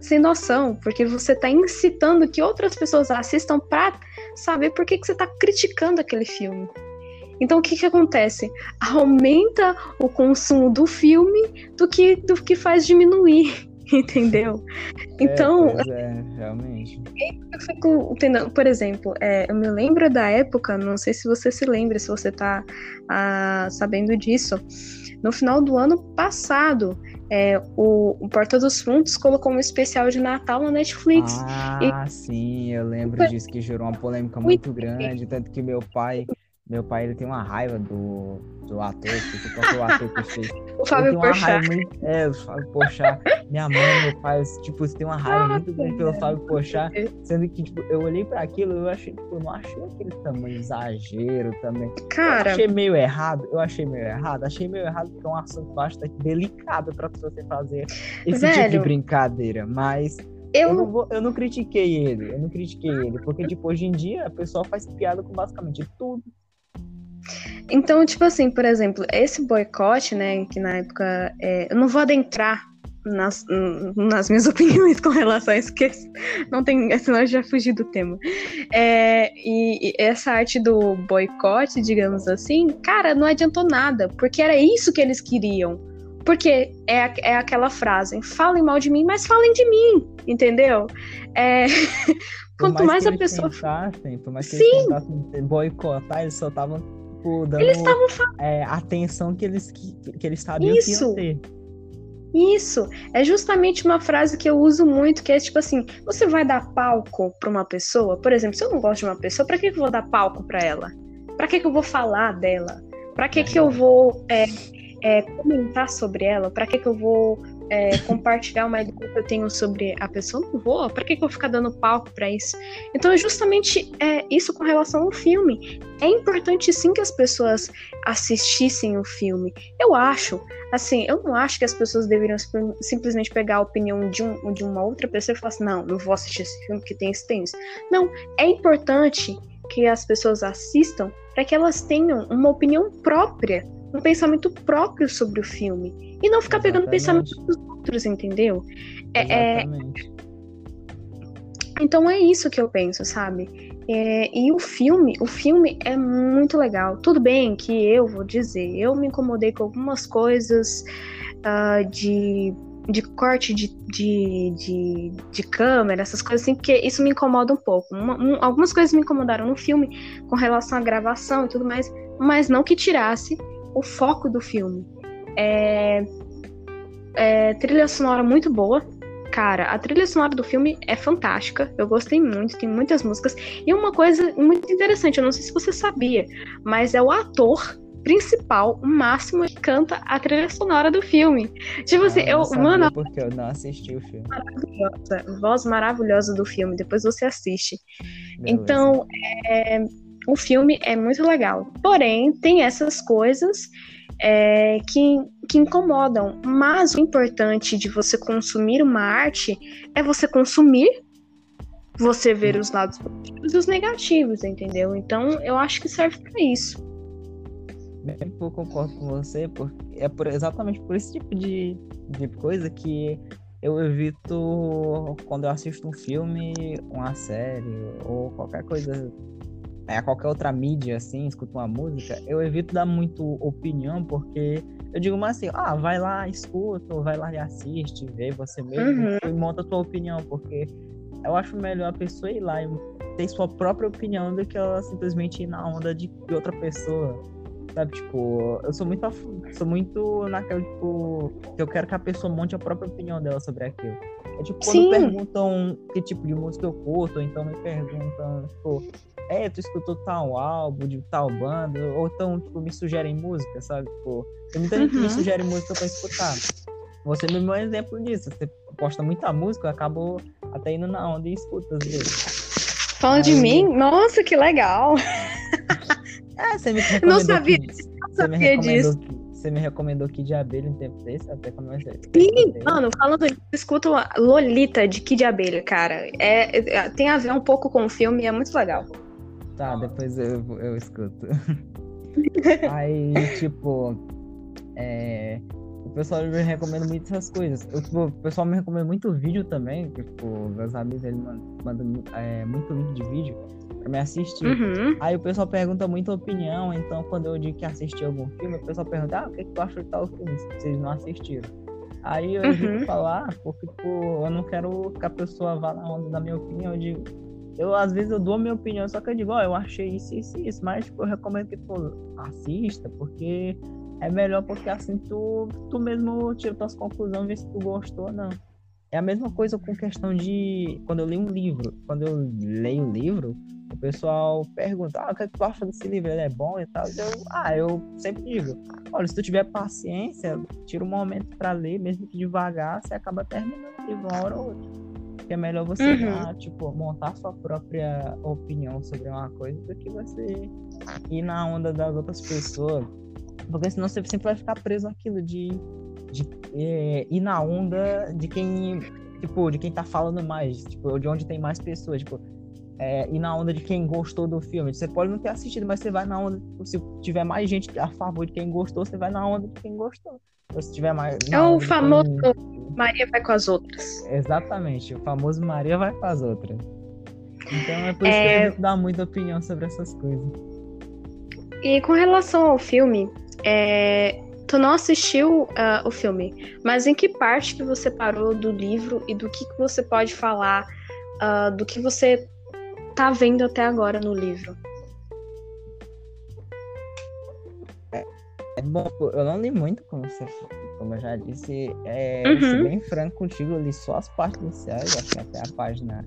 sem noção, porque você tá incitando que outras pessoas assistam para saber por que, que você está criticando aquele filme. Então o que, que acontece? Aumenta o consumo do filme do que, do que faz diminuir, <laughs> entendeu? Então. É, é, realmente. Eu fico entendendo, por exemplo, é, eu me lembro da época, não sei se você se lembra, se você está ah, sabendo disso. No final do ano passado, é, o, o, Porta dos Fundos colocou um especial de Natal na Netflix. Ah, e... sim, eu lembro disso, que gerou uma polêmica muito grande, tanto que meu pai Meu pai ele tem uma raiva do, do ator, que qual foi o ator que fez. <laughs> O Fábio Porchat. Muito... É, o Fábio Porchat. Minha mãe, meu pai, tipo, tem uma raiva muito grande pelo Fábio Porchat, sendo que, tipo, eu olhei pra aquilo eu achei, tipo, eu não achei aquele tamanho exagero também. Cara... Eu achei meio errado, eu achei meio errado, achei meio errado porque é um assunto bastante delicado pra você fazer esse Velho... tipo de brincadeira, mas eu... Eu, não vou, eu não critiquei ele, eu não critiquei ele, porque, tipo, hoje em dia a pessoa faz piada com basicamente tudo. Então, tipo assim, por exemplo, esse boicote, né, que na época. É, eu não vou adentrar nas, nas minhas <laughs> opiniões com relação a isso, porque não tem, senão eu já fugi do tema. É, e, e, essa arte do boicote, digamos assim, cara, não adiantou nada, porque era isso que eles queriam. Porque é, é aquela frase, falem mal de mim, mas falem de mim, entendeu? É, <laughs> quanto mais, mais a pessoa. Tentassem, por mais que Sim. eles tentassem boicotar, eles só estavam tipo, dando eles é, atenção que eles, que, que eles sabiam Isso. que iam ter. Isso, é justamente uma frase que eu uso muito, que é tipo assim, você vai dar palco para uma pessoa, por exemplo, se eu não gosto de uma pessoa, para que, que eu vou dar palco para ela? Para que, que eu vou falar dela? Para que, que eu vou é, é, comentar sobre ela? Para que, que eu vou é, compartilhar uma ideia que eu tenho sobre a pessoa, não vou. Para que, que eu vou ficar dando palco para isso? Então, justamente é, isso com relação ao filme. É importante sim que as pessoas assistissem o filme. Eu acho, assim, eu não acho que as pessoas deveriam simplesmente pegar a opinião de, um, de uma outra pessoa e falar assim: não, não vou assistir esse filme porque tem isso, tem isso. Não, é importante que as pessoas assistam para que elas tenham uma opinião própria um pensamento próprio sobre o filme. E não ficar Exatamente. pegando pensamento dos outros, entendeu? É, é, Então é isso que eu penso, sabe? É, e o filme, o filme é muito legal. Tudo bem que eu vou dizer, eu me incomodei com algumas coisas uh, de, de corte de, de, de, de, câmera, essas coisas assim, porque isso me incomoda um pouco. Uma, um, algumas coisas me incomodaram no filme com relação à gravação e tudo mais, mas não que tirasse o foco do filme. É, é, trilha sonora muito boa. Cara, a trilha sonora do filme é fantástica. Eu gostei muito, tem muitas músicas. E uma coisa muito interessante, eu não sei se você sabia, mas é o ator principal, o máximo que canta a trilha sonora do filme. Tipo assim, eu, eu mano. Porque eu não assisti o filme. Maravilhosa, voz maravilhosa do filme, depois você assiste. Beleza. Então, é, o filme é muito legal. Porém, tem essas coisas é, que, que incomodam. Mas o importante de você consumir uma arte é você consumir, você ver os lados positivos e os negativos, entendeu? Então, eu acho que serve para isso. Bem, eu concordo com você, porque é por, exatamente por esse tipo de, de coisa que eu evito quando eu assisto um filme, uma série ou qualquer coisa é, qualquer outra mídia, assim, escuto uma música, eu evito dar muito opinião, porque eu digo mais assim, ah, vai lá, escuta, ou vai lá e assiste, vê você mesmo uhum. e monta a tua opinião, porque eu acho melhor a pessoa ir lá e ter sua própria opinião do que ela simplesmente ir na onda de, de outra pessoa. Sabe, tipo, eu sou muito sou muito naquela, tipo, que eu quero que a pessoa monte a própria opinião dela sobre aquilo. É tipo, quando Sim. perguntam que tipo de música eu curto, ou então me perguntam, tipo, é, tu escutou tal álbum de tal banda, ou então, tipo, me sugerem música, sabe? Tipo, tem muita gente que me uhum. sugere música pra escutar. Você é um exemplo disso. Você posta muita música, eu acabo até indo na onda e escuta às vezes. Falando Aí... de mim? Nossa, que legal! <laughs> É, você me recomendou. Não sabia, que... não sabia disso. Que... Você me recomendou Kid Abelha um tempo desse, até comecei. Sim, mano, falando disso, escuta Lolita de Kid Abelha, cara. É, é, tem a ver um pouco com o filme e é muito legal. Tá, depois eu, eu escuto. <laughs> Aí, tipo, é, o pessoal me recomenda muito essas coisas. Eu, tipo, o pessoal me recomenda muito vídeo também. Tipo, meus amigos eles mandam, mandam é, muito link de vídeo pra me assistir. Uhum. Aí o pessoal pergunta muita opinião. Então, quando eu digo que assisti algum filme, o pessoal pergunta: ah, o que, que tu achou de tal filme? Se vocês não assistiram. Aí eu uhum. falar, porque, tipo, eu não quero que a pessoa vá na onda da minha opinião. Digo, eu às vezes eu dou a minha opinião, só que eu digo, ó, oh, eu achei isso, isso, isso, mas tipo, eu recomendo que tu assista, porque é melhor porque assim tu, tu mesmo tira tuas conclusões, vê se tu gostou ou não. É a mesma coisa com questão de quando eu leio um livro. Quando eu leio um livro, O pessoal pergunta, ah, o que, é que tu acha desse livro? Ele é bom e tal? Eu, ah, eu sempre digo, olha, se tu tiver paciência, tira um momento para ler, mesmo que devagar, você acaba terminando o livro uma hora ou outra. Porque é melhor você uhum. tipo, montar sua própria opinião sobre uma coisa do que você ir na onda das outras pessoas. Porque senão você sempre vai ficar preso naquilo de, de é, ir na onda de quem tipo, de quem tá falando mais, tipo, de onde tem mais pessoas, tipo, é, ir na onda de quem gostou do filme. Você pode não ter assistido, mas você vai na onda, se tiver mais gente a favor de quem gostou, você vai na onda de quem gostou. Ou se tiver mais. É o famoso quem... Maria vai com as outras. Exatamente, o famoso Maria vai com as outras. Então é por isso é... que a gente dá muita opinião sobre essas coisas. E com relação ao filme, é, Tu não assistiu uh, o filme, mas em que parte que você parou do livro e do que, que você pode falar uh, do que você tá vendo até agora no livro? É, é bom, eu não li muito, como, você, como eu já disse. É, uhum. ser bem franco contigo, eu li só as partes iniciais, acho que até a página,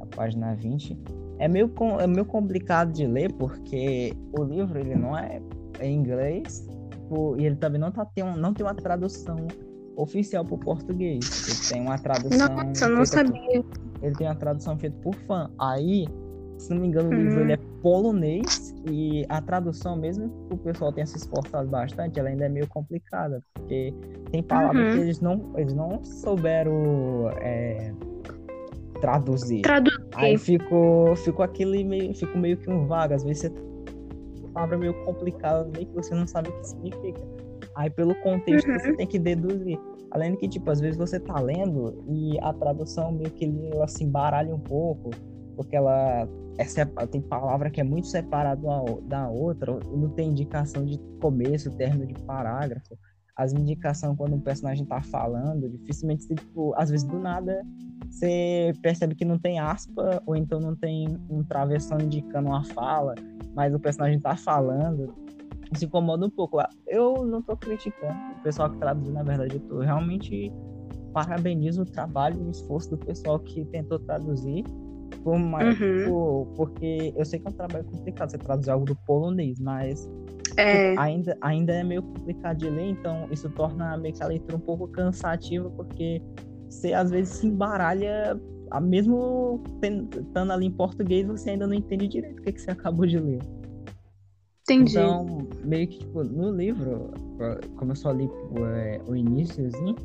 a página 20. É meio, é meio complicado de ler, porque o livro ele não é em inglês e ele também não, tá, tem, um, não tem uma tradução oficial para o português. Ele tem uma tradução. Nossa, eu não sabia. Por, ele tem uma tradução feita por fã. Aí, se não me engano, o livro uhum. ele é polonês e a tradução, mesmo que o pessoal tenha se esforçado bastante, ela ainda é meio complicada, porque tem palavras uhum. que eles não, eles não souberam é, traduzir. Traduzir. Aí ficou, ficou aquele meio, ficou meio que um vago. Às vezes você palavra meio complicada meio que você não sabe o que significa. Aí pelo contexto uhum. você tem que deduzir. Além de que, tipo, às vezes você tá lendo e a tradução meio que ela se embaralha um pouco, porque ela é, tem palavra que é muito separada da outra, não tem indicação de começo, término de parágrafo. As indicações quando um personagem tá falando, dificilmente, tipo, às vezes do nada você percebe que não tem aspa, ou então não tem um travessão indicando uma fala mas o personagem tá falando, se incomoda um pouco. Eu não tô criticando o pessoal que traduziu, na verdade, eu tô realmente parabenizo o trabalho e o esforço do pessoal que tentou traduzir. Por mais, uhum. por, porque eu sei que é um trabalho complicado você traduzir algo do polonês, mas é. ainda, ainda é meio complicado de ler, então isso torna meio que a leitura um pouco cansativa, porque você às vezes se embaralha mesmo estando ali em português, você ainda não entende direito o que, que você acabou de ler. Entendi. Então, meio que, tipo, no livro, como eu só li é, o iníciozinho,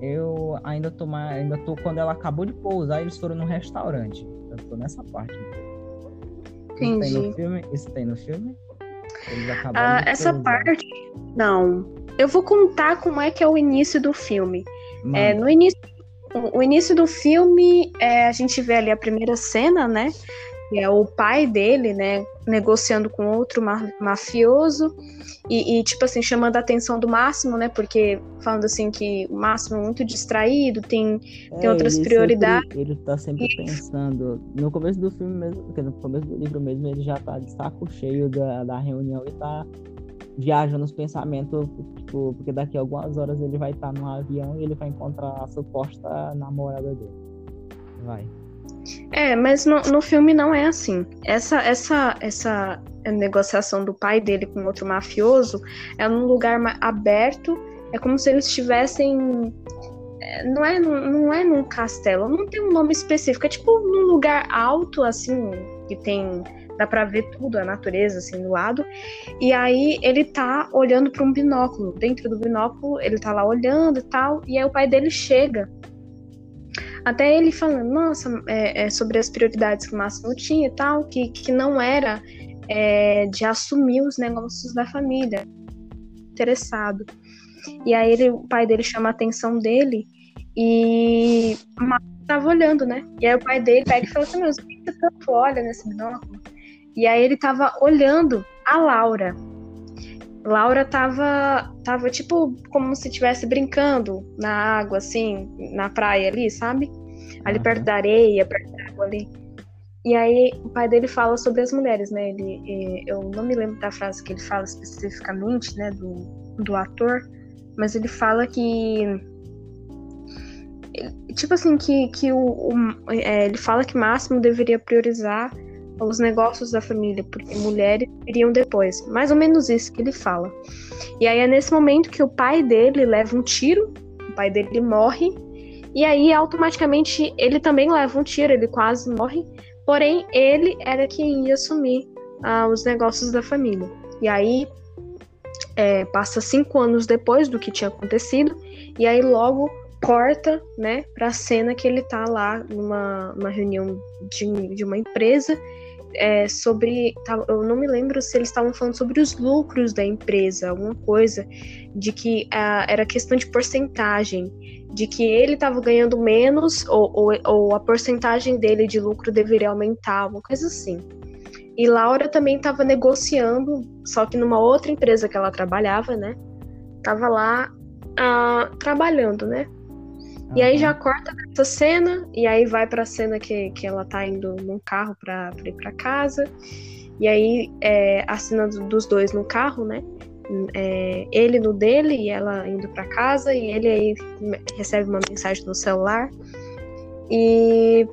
eu ainda tô, ainda tô, quando ela acabou de pousar, eles foram num restaurante. Eu tô nessa parte. Entendi. Isso tem no filme? Isso tem no filme? Ah, essa parte, não. Eu vou contar como é que é o início do filme. É, no início o início do filme, é, a gente vê ali a primeira cena, né? Que é o pai dele, né? Negociando com outro ma mafioso e, e, tipo assim, chamando a atenção do Máximo, né? Porque falando assim que o Máximo é muito distraído, tem, é, tem outras ele prioridades. Sempre, ele tá sempre e... pensando. No começo do filme mesmo, porque no começo do livro mesmo, ele já tá de saco cheio da, da reunião e tá viaja nos pensamentos, tipo, porque daqui a algumas horas ele vai estar no avião e ele vai encontrar a suposta namorada dele. Vai. É, mas no, no filme não é assim. Essa, essa, essa negociação do pai dele com outro mafioso é num lugar aberto, é como se eles estivessem. É, não é, não é num castelo, não tem um nome específico, é tipo num lugar alto, assim, que tem dá para ver tudo, a natureza assim do lado. E aí ele tá olhando para um binóculo. Dentro do binóculo, ele tá lá olhando e tal, e aí o pai dele chega. Até ele falando, nossa, é, é sobre as prioridades que o Máximo tinha e tal, que, que não era é, de assumir os negócios da família. Interessado. E aí ele, o pai dele chama a atenção dele e o Máximo tava olhando, né? E aí o pai dele pega e fala assim, meu, você tanto olha nesse binóculo? E aí ele tava olhando a Laura. Laura tava, tava tipo como se estivesse brincando na água, assim, na praia ali, sabe? Ali uhum. perto da areia, perto da água ali. E aí o pai dele fala sobre as mulheres, né? Ele, eu não me lembro da frase que ele fala especificamente, né, do, do ator, mas ele fala que tipo assim que, que o, o é, ele fala que Máximo deveria priorizar aos negócios da família, porque mulheres viriam depois. Mais ou menos isso que ele fala. E aí é nesse momento que o pai dele leva um tiro, o pai dele morre, e aí automaticamente ele também leva um tiro, ele quase morre. Porém, ele era quem ia assumir ah, os negócios da família. E aí é, passa cinco anos depois do que tinha acontecido, e aí logo corta, né, para a cena que ele tá lá numa, numa reunião de, de uma empresa é, sobre. Tá, eu não me lembro se eles estavam falando sobre os lucros da empresa, alguma coisa, de que uh, era questão de porcentagem, de que ele estava ganhando menos ou, ou, ou, a porcentagem dele de lucro deveria aumentar, uma coisa assim. E Laura também estava negociando, só que numa outra empresa que ela trabalhava, né? Tava lá uh, trabalhando, né? E aí já corta essa cena, e aí vai pra cena que, que ela tá indo num carro pra, pra ir pra casa. E aí é, a cena dos dois no carro, né? É, ele no dele e ela indo para casa e ele aí recebe uma mensagem no celular e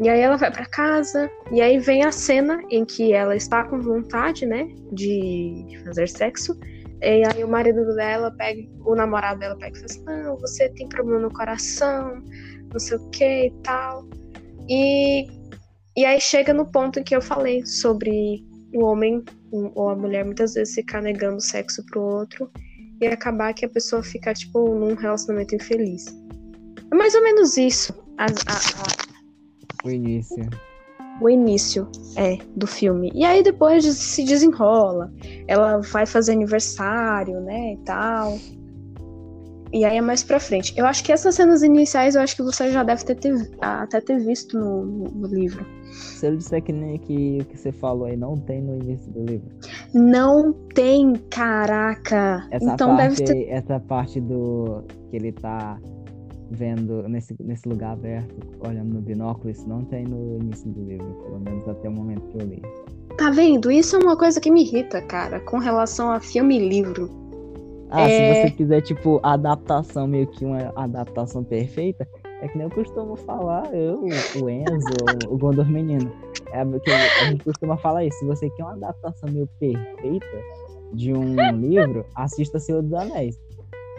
e aí ela vai para casa e aí vem a cena em que ela está com vontade, né, de, de fazer sexo e aí o marido dela pega, o namorado dela pega e fala assim, não, você tem problema no coração, não sei o que e tal. E, e aí chega no ponto em que eu falei sobre o homem ou a mulher muitas vezes ficar negando sexo pro outro e acabar que a pessoa fica, tipo, num relacionamento infeliz. É mais ou menos isso. A, a, a... O início o início é do filme. E aí depois se desenrola. Ela vai fazer aniversário, né, e tal. E aí é mais pra frente. Eu acho que essas cenas iniciais, eu acho que você já deve ter, ter até ter visto no, no, livro. Se eu disser que nem que o que você falou aí não tem no início do livro. Não tem, caraca. Essa então parte, deve ter. Essa parte do que ele tá vendo nesse, nesse lugar aberto, olhando no binóculo, isso não tem no início do livro, pelo menos até o momento que eu li. Tá vendo? Isso é uma coisa que me irrita, cara, com relação a filme e livro. Ah, é... se você quiser, tipo, adaptação, meio que uma adaptação perfeita, é que nem eu costumo falar, eu, o Enzo, <laughs> o Gondor Menino. É que a gente costuma falar isso. Se você quer uma adaptação meio perfeita de um livro, assista Senhor dos Anéis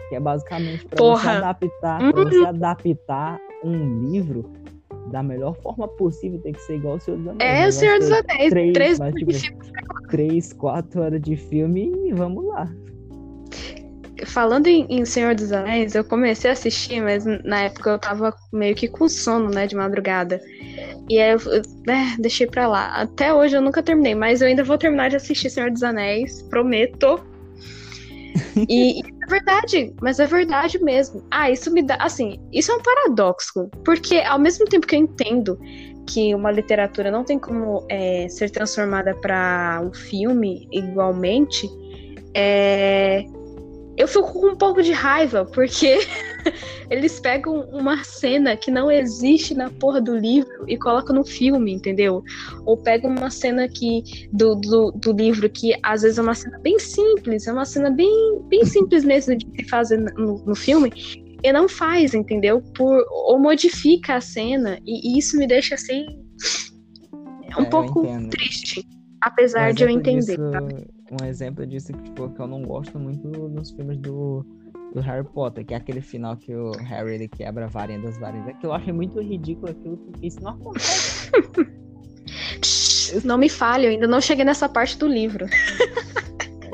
que é basicamente para adaptar, uhum. pra você adaptar um livro da melhor forma possível, tem que ser igual o Senhor dos Anéis. É, o Senhor dos Anéis. Três, três, mas, tipo, três, quatro horas de filme e vamos lá. Falando em, em, Senhor dos Anéis, eu comecei a assistir, mas na época eu tava meio que com sono, né, de madrugada. E aí eu né, deixei pra lá. Até hoje eu nunca terminei, mas eu ainda vou terminar de assistir Senhor dos Anéis, prometo. <laughs> E, é verdade, mas é verdade mesmo. Ah, isso me dá. Assim, isso é um paradoxo. Porque ao mesmo tempo que eu entendo que uma literatura não tem como é, ser transformada para um filme igualmente, é, eu fico com um pouco de raiva, porque <laughs> eles pegam uma cena que não existe na porra do livro e colocam no filme, entendeu? Ou pegam uma cena que do, do, do, livro que às vezes é uma cena bem simples, é uma cena bem, bem simples mesmo de se fazer no, no filme, e não faz, entendeu? Por, ou modifica a cena, e, e isso me deixa assim <sniffs> um é, pouco triste. Apesar um de eu entender. Disso, um exemplo disso tipo, que eu não gosto muito nos filmes do, do Harry Potter, que é aquele final que o Harry ele quebra a varinha das varinhas. É que eu achei muito ridículo aquilo, porque isso não acontece. não me fale, eu ainda não cheguei nessa parte do livro.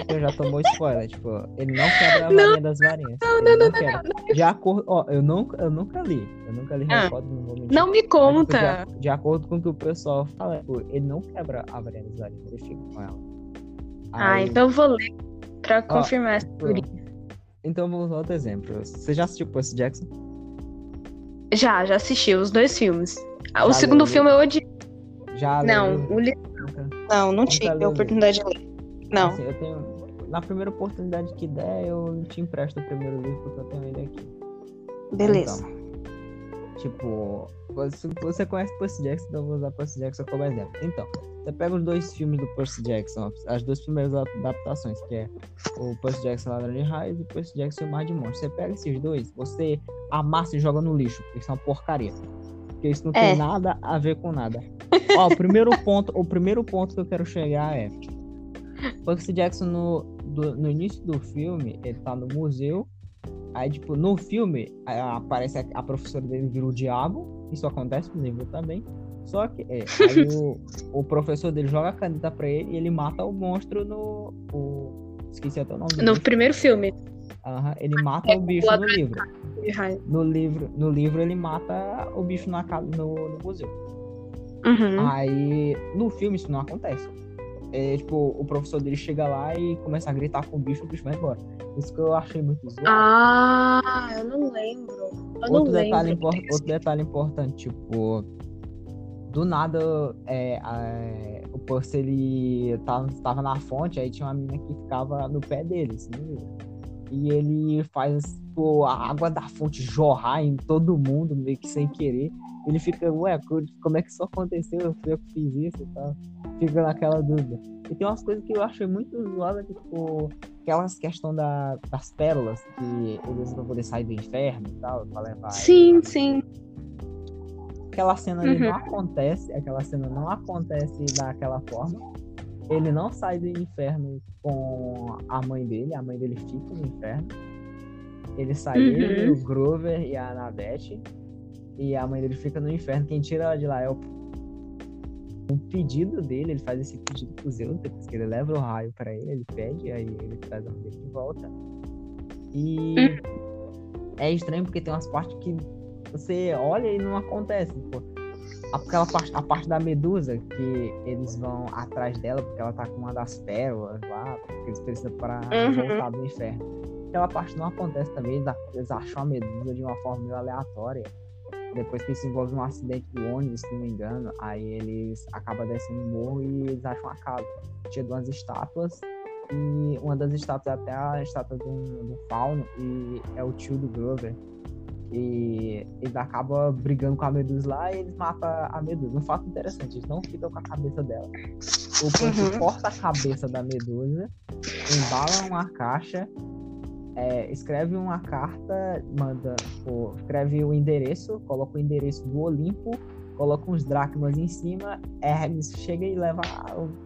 É eu já tomou spoiler, tipo, ele não quebra a varinha das varinhas. Não, não, não, não, não, não, De acordo, ó, eu nunca, eu nunca li, eu nunca li Harry ah, Potter, não vou mentir. Não me conta. Mas, tipo, de, de, acordo com o que o pessoal fala, tipo, ele não quebra a varinha das varinhas, ele fica com ela. Ah, Aí... Ah, então eu vou ler pra confirmar essa teoria. Então vamos a outro exemplo. Você já assistiu Percy Jackson? Já, já assisti os dois filmes. Já o segundo filme eu odiei. Já Não, leu? o livro. Não, não tive a oportunidade de ler. Não. Assim, eu tenho na primeira oportunidade que der, eu te empresto o primeiro livro porque eu tenho ele aqui. Beleza. Então, tipo, se você conhece Percy Jackson, então eu vou usar Percy Jackson como exemplo. Então, você pega os dois filmes do Percy Jackson, as duas primeiras adaptações, que é o Percy Jackson Ladrão de Raios e o Percy Jackson o Mar de Monstros. Você pega esses dois, você amassa e joga no lixo, porque isso é uma porcaria. Porque isso não é. tem nada a ver com nada. Ó, o primeiro ponto, o primeiro ponto que eu quero chegar é Percy Jackson no, do, no início do filme, ele tá no museu. Aí, tipo, no filme, aparece a, a professora dele vira o diabo. Isso acontece no livro também. Só que é, aí o, <laughs> o professor dele joga a caneta pra ele e ele mata o monstro no. O, esqueci até o nome No primeiro filme. Uhum, ele mata é, o bicho no livro. No livro, no livro ele mata o bicho na, no, no museu. Uhum. Aí no filme isso não acontece. É, tipo, o professor dele chega lá e começa a gritar com o bicho, o bicho vai embora. Isso que eu achei muito zoado. Ah, eu não lembro. Eu outro, não detalhe lembro. outro detalhe importante, tipo, do nada é, é, o Percy ele tava, tava na fonte, aí tinha uma menina que ficava no pé dele, assim, e ele faz tipo, a água da fonte jorrar em todo mundo, meio que sem querer. Ele fica, ué, como é que isso aconteceu? Eu que fiz isso e tal. Fica naquela dúvida. E tem umas coisas que eu achei muito zoada, tipo, aquelas questão da, das pérolas que eles vão poder sair do inferno e tal, pra levar. Sim, sim. Aquela cena uhum. não acontece, aquela cena não acontece daquela forma. Ele não sai do inferno com a mãe dele, a mãe dele fica no inferno. Ele sai, uhum. ele, o Grover e a Anabeth e a mãe dele fica no inferno. Quem tira ela de lá é o um pedido dele, ele faz esse pedido pro Zeus, depois que ele leva o raio para ele, ele pede, aí ele traz a mãe dele de volta. E é estranho porque tem umas partes que você olha e não acontece. Pô. Aquela parte, a parte da medusa, que eles vão atrás dela, porque ela tá com uma das pérolas lá, porque eles precisam para uhum. voltar do inferno. Aquela parte não acontece também, eles acham a medusa de uma forma meio aleatória depois que se envolve um acidente do ônibus, se não me engano, aí eles acabam descendo o morro e eles acham a casa. Tinha duas estátuas e uma das estátuas é até a estátua do, fauno e é o tio do Grover. E eles acabam brigando com a Medusa lá e eles matam a Medusa. Um fato interessante, eles não ficam com a cabeça dela. O Punch uhum. corta a cabeça da Medusa, embala uma caixa é, escreve uma carta, manda, pô, escreve o endereço, coloca o endereço do Olimpo, coloca uns dracmas em cima, Hermes chega e leva,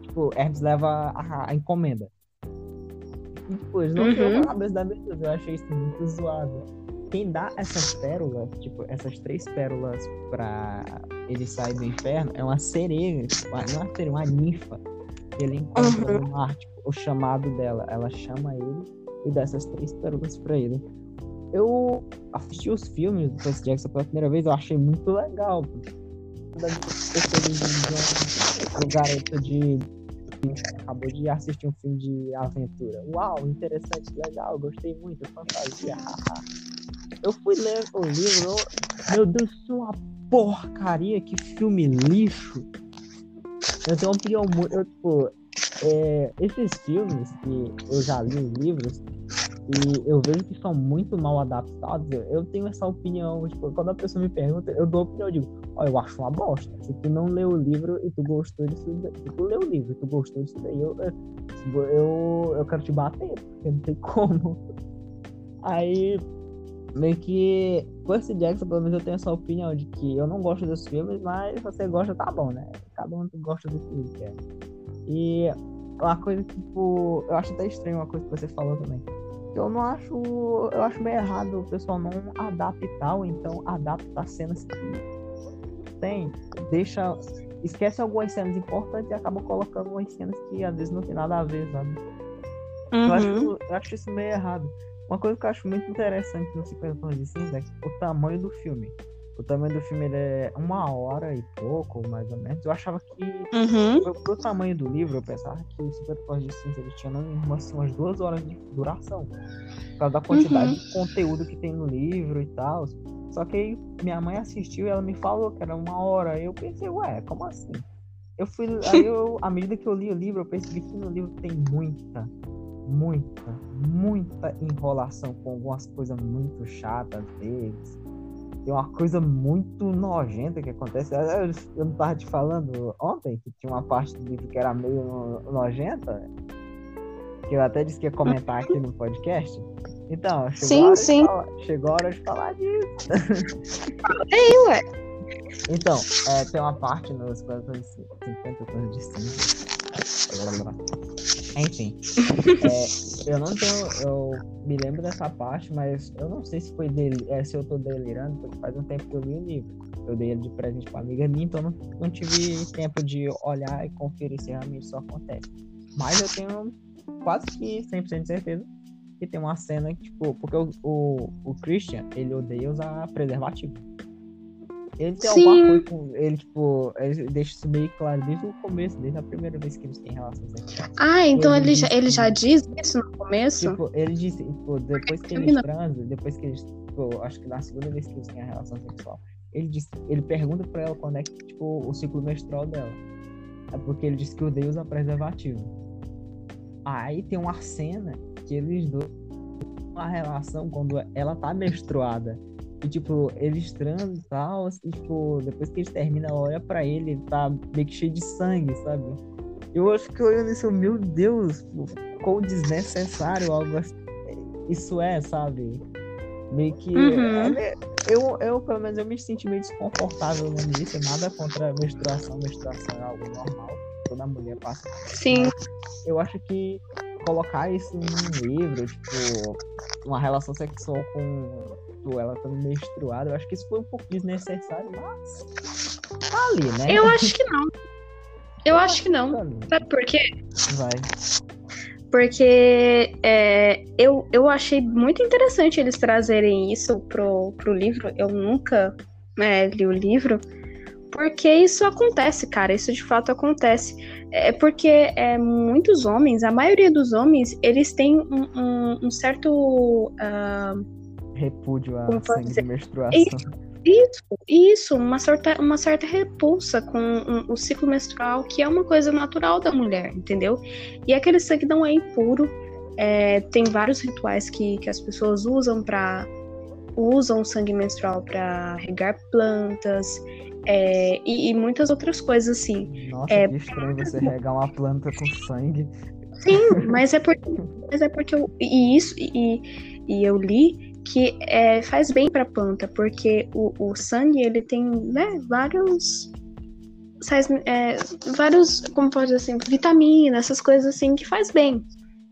tipo, Hermes leva a, a encomenda. E depois, não uhum. a cabeça da Medusa, eu achei isso muito zoado. Quem dá essas pérolas, tipo, essas três pérolas pra ele sair do inferno é uma sereia, tipo, não é uma sereia, uma ninfa, ele encontra uhum. no mar, tipo, o chamado dela. Ela chama ele e dessas três pérolas para ele. Eu assisti os filmes do Percy Jackson pela primeira vez, eu achei muito legal. O garoto de acabou de assistir um filme de aventura. Uau, interessante, legal, gostei muito, fantasia. <laughs> eu fui ler o livro, meu Deus, uma porcaria, que filme lixo. Eu tenho uma opinião muito. Eu, tipo, é, esses filmes que eu já li os livros, e eu vejo que são muito mal adaptados, eu tenho essa opinião, tipo, quando a pessoa me pergunta, eu dou opinião, eu digo, ó, oh, eu acho uma bosta. Se tu não leu o livro e tu gostou disso, se tu leu o livro e tu gostou disso daí, eu, eu, eu quero te bater, porque não tem como. Aí, meio que, Percy Jackson, pelo menos eu tenho essa opinião de que eu não gosto dos filmes, mas se você gosta, tá bom, né? Cada um gosta do que quer. E uma coisa que, tipo, eu acho até estranho uma coisa que você falou também eu não acho. Eu acho meio errado o pessoal não adaptar, ou então adaptar cenas que tem, deixa. Esquece algumas cenas importantes e acaba colocando umas cenas que às vezes não tem nada a ver, sabe? Uhum. Eu, acho, eu acho isso meio errado. Uma coisa que eu acho muito interessante no 50 Tons de Cinza é o tamanho do filme. O tamanho do filme é uma hora e pouco, mais ou menos. Eu achava que, uhum. pro, pro tamanho do livro, eu pensava que o 50 Tons de Cinza ele tinha umas, umas duas horas de duração. Por causa da quantidade uhum. de conteúdo que tem no livro e tal. Só que aí minha mãe assistiu e ela me falou que era uma hora. Eu pensei, ué, como assim? Eu fui. <laughs> Aí eu, à medida que eu li o livro, eu percebi que no livro tem muita, muita, muita enrolação com algumas coisas muito chatas às vezes tem uma coisa muito nojenta que acontece. Eu não tava te falando ontem que tinha uma parte do livro que era meio nojenta, que eu até disse que ia comentar aqui no podcast. Então, chegou, sim, a, hora sim. Falar, chegou a hora de falar disso. Ei, ué. Então, é, tem uma parte nos 50 tons de cinza. Enfim, <laughs> é, eu não tenho. Eu me lembro dessa parte, mas eu não sei se foi dele, é, se eu tô delirando, porque faz um tempo que eu li o livro. Eu dei ele de presente pra amiga minha, então não, não tive tempo de olhar e conferir se realmente isso acontece. Mas eu tenho quase que 100% de certeza que tem uma cena, tipo, porque o, o, o Christian, ele odeia usar preservativo. Ele tem Sim. alguma coisa com. Ele, tipo, ele deixa isso meio claro desde o começo, desde a primeira vez que eles têm relações sexuais. Ah, então ele, ele, já, ele já diz isso no começo? Tipo, ele diz, tipo, depois que eles transam, depois que eles. Tipo, acho que na segunda vez que eles têm a relação sexual, ele ele pergunta pra ela quando é que, tipo, o ciclo menstrual dela. É porque ele diz que odeia usar preservativo. Aí tem uma cena que eles dois uma relação quando ela tá menstruada. E, tipo, eles transam e tal, e, tipo, depois que eles terminam, ela olha pra ele, ele tá meio que cheio de sangue, sabe? Eu acho que olhando isso, meu Deus, quão desnecessário algo assim. Isso é, sabe? Meio que. Uhum. É, eu, eu, pelo menos, eu me senti meio desconfortável nisso. Nada contra a menstruação. Menstruação é algo normal. Toda mulher passa. Sim. eu acho que colocar isso num livro, tipo, uma relação sexual com tipo, ela estando menstruada, eu acho que isso foi um pouco desnecessário, mas tá ali, né? Eu acho que não. Eu acho que não. Sabe por quê? Vai. Porque é, eu, eu achei muito interessante eles trazerem isso pro, pro livro. Eu nunca né, li o livro. Porque isso acontece, cara. Isso de fato acontece. É porque é, muitos homens, a maioria dos homens, eles têm um, um, um certo. Uh, Repúdio à sangue de menstruação. Isso, isso, isso, uma certa, uma certa repulsa com um, o ciclo menstrual, que é uma coisa natural da mulher, entendeu? E aquele sangue não é impuro. É, tem vários rituais que, que as pessoas usam para usam o sangue menstrual para regar plantas é, e, e, muitas outras coisas assim. Nossa, é, que estranho você regar uma planta com sangue. Sim, <laughs> mas é porque, mas é porque eu, e isso e, e eu li que é, faz bem para a planta, porque o, o sangue ele tem né, vários faz, é, vários, como pode dizer assim, vitaminas, essas coisas assim que faz bem.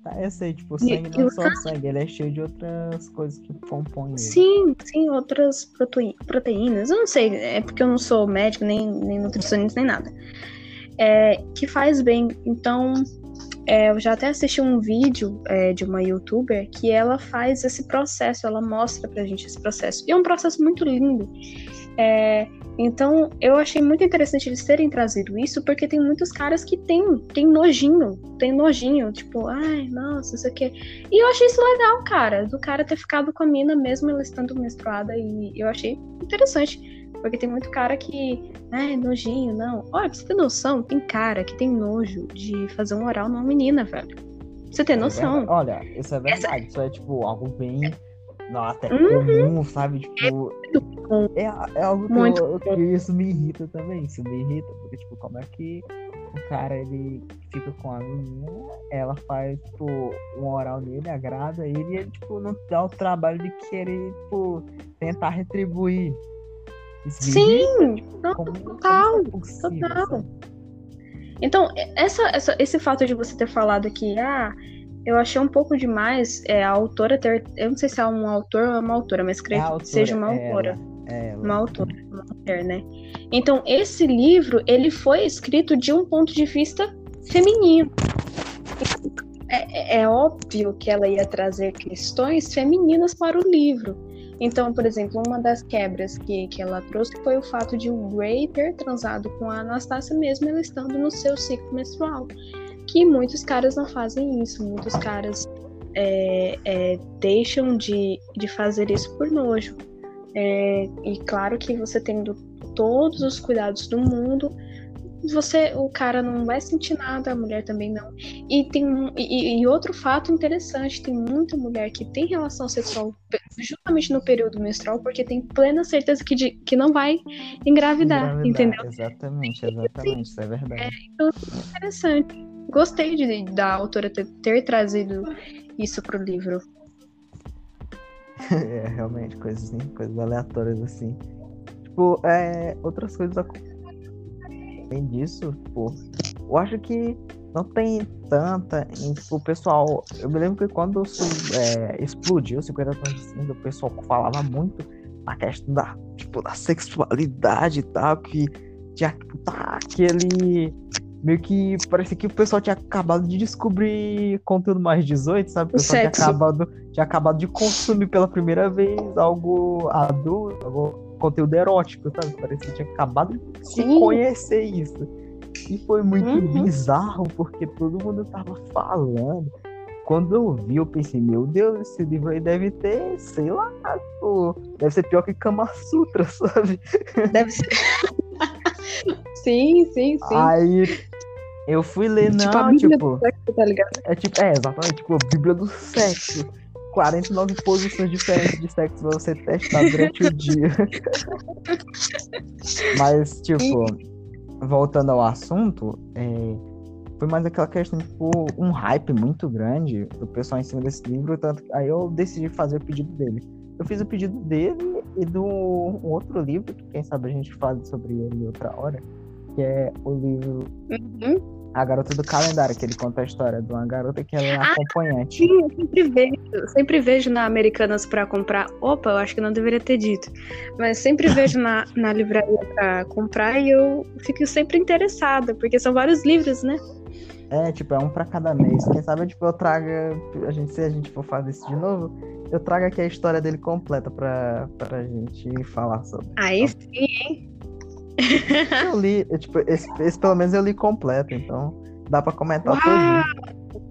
Tá, eu sei, tipo, o sangue e, não é só sangue... sangue, ele é cheio de outras coisas que compõem ele. Sim, sim, outras proteínas. Eu não sei, é porque eu não sou médico, nem, nem nutricionista, nem nada. É, que faz bem. Então, é, eu já até assisti um vídeo é, de uma youtuber que ela faz esse processo, ela mostra pra gente esse processo. E é um processo muito lindo. É, então, eu achei muito interessante eles terem trazido isso, porque tem muitos caras que tem, tem nojinho, tem nojinho, tipo, ai, nossa, isso aqui. E eu achei isso legal, cara, do cara ter ficado com a mina mesmo ela estando menstruada, e eu achei interessante. Porque tem muito cara que, ai, nojinho, não. Olha, pra você ter noção, tem cara que tem nojo de fazer um oral numa menina, velho. você ter é noção. É Olha, isso é verdade. Essa... Isso é, tipo, algo bem não, até uhum. comum, sabe? Tipo, é, é algo que, eu, que, isso me irrita também. Isso me irrita, porque, tipo, como é que o cara ele fica com a menina, ela faz, tipo, um oral nele, agrada ele e ele, tipo, não dá o trabalho de querer, tipo, tentar retribuir. Sim, tipo, não, como, total, como é total. Sabe? Então, essa, essa, esse fato de você ter falado que, ah, eu achei um pouco demais é, a autora ter. Eu não sei se é um autor ou uma autora, mas creio é que seja uma é autora. É ela, uma autora, uma mulher, né? Então, esse livro, ele foi escrito de um ponto de vista feminino. É, é óbvio que ela ia trazer questões femininas para o livro. Então, por exemplo, uma das quebras que, que ela trouxe foi o fato de o Ray ter transado com a Anastácia mesmo ela estando no seu ciclo menstrual que muitos caras não fazem isso, muitos caras é, é, deixam de, de fazer isso por nojo. É, e claro que você tendo todos os cuidados do mundo, você, o cara não vai sentir nada, a mulher também não. E tem e, e, outro fato interessante, tem muita mulher que tem relação sexual justamente no período menstrual porque tem plena certeza que, de, que não vai engravidar, engravidar entendeu? Exatamente, exatamente, isso é verdade. É, então, interessante gostei de, da autora ter, ter trazido isso pro livro. <laughs> é, realmente, coisas, assim, coisas aleatórias assim. Tipo, é, outras coisas além disso, pô, eu acho que não tem tanta. Em, tipo, o pessoal. Eu me lembro que quando é, explodiu o 50 tons de cinza, o pessoal falava muito na questão da, tipo, da sexualidade e tal, que tinha tá, aquele. Meio que parecia que o pessoal tinha acabado de descobrir conteúdo mais 18, sabe? O pessoal tinha acabado, tinha acabado de consumir pela primeira vez algo adulto, algo, conteúdo erótico, sabe? Parecia que tinha acabado de Sim. conhecer isso. E foi muito uhum. bizarro, porque todo mundo tava falando. Quando eu vi, eu pensei, meu Deus, esse livro aí deve ter, sei lá, pô, deve ser pior que Kama Sutra, <laughs> sabe? Deve ser. sim, sim, sim. Aí eu fui ler, tipo, não, tipo. Sexo, tá? É tipo, é, exatamente, tipo, a Bíblia do sexo. 49 posições diferentes de sexo pra você testar durante o dia. <laughs> Mas, tipo, voltando ao assunto, é, foi mais aquela questão, tipo, um hype muito grande do pessoal em cima desse livro, tanto que aí eu decidi fazer o pedido dele. Eu fiz o pedido dele e do um outro livro, que quem sabe a gente fala sobre ele outra hora, que é o livro uhum. A Garota do Calendário, que ele conta a história de uma garota que ela é ah, acompanhante. Sim, eu sempre vejo, sempre vejo na Americanas para comprar. Opa, eu acho que não deveria ter dito. Mas sempre <laughs> vejo na, na livraria para comprar e eu fico sempre interessada, porque são vários livros, né? É, tipo, é um para cada mês. Quem sabe, tipo, eu traga. A gente, se a gente for fazer isso de novo, eu trago aqui a história dele completa pra, pra gente falar sobre. Aí então, sim, hein? Eu li, eu, tipo, esse, esse, pelo menos eu li completo, então dá pra comentar todo.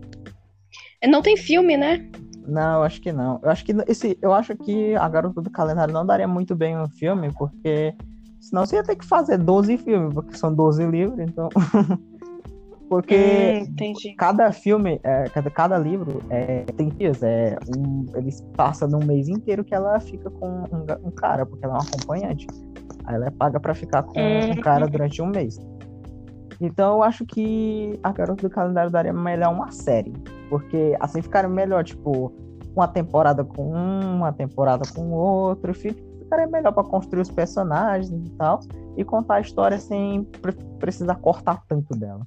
Não tem filme, né? Não, acho que não. Eu acho que esse, eu acho que a Garota do Calendário não daria muito bem um filme, porque senão você ia ter que fazer 12 filmes, porque são 12 livros, então. <laughs> porque hum, cada filme, é, cada, cada livro é, tem dias, é um, eles passam num mês inteiro que ela fica com um, um cara, porque ela é uma acompanhante. Aí ela é paga para ficar com um cara durante um mês. Então eu acho que a Garota do Calendário daria melhor uma série. Porque assim ficaria melhor, tipo, uma temporada com um, uma temporada com outro. Ficaria melhor para construir os personagens e tal. E contar a história sem precisar cortar tanto dela.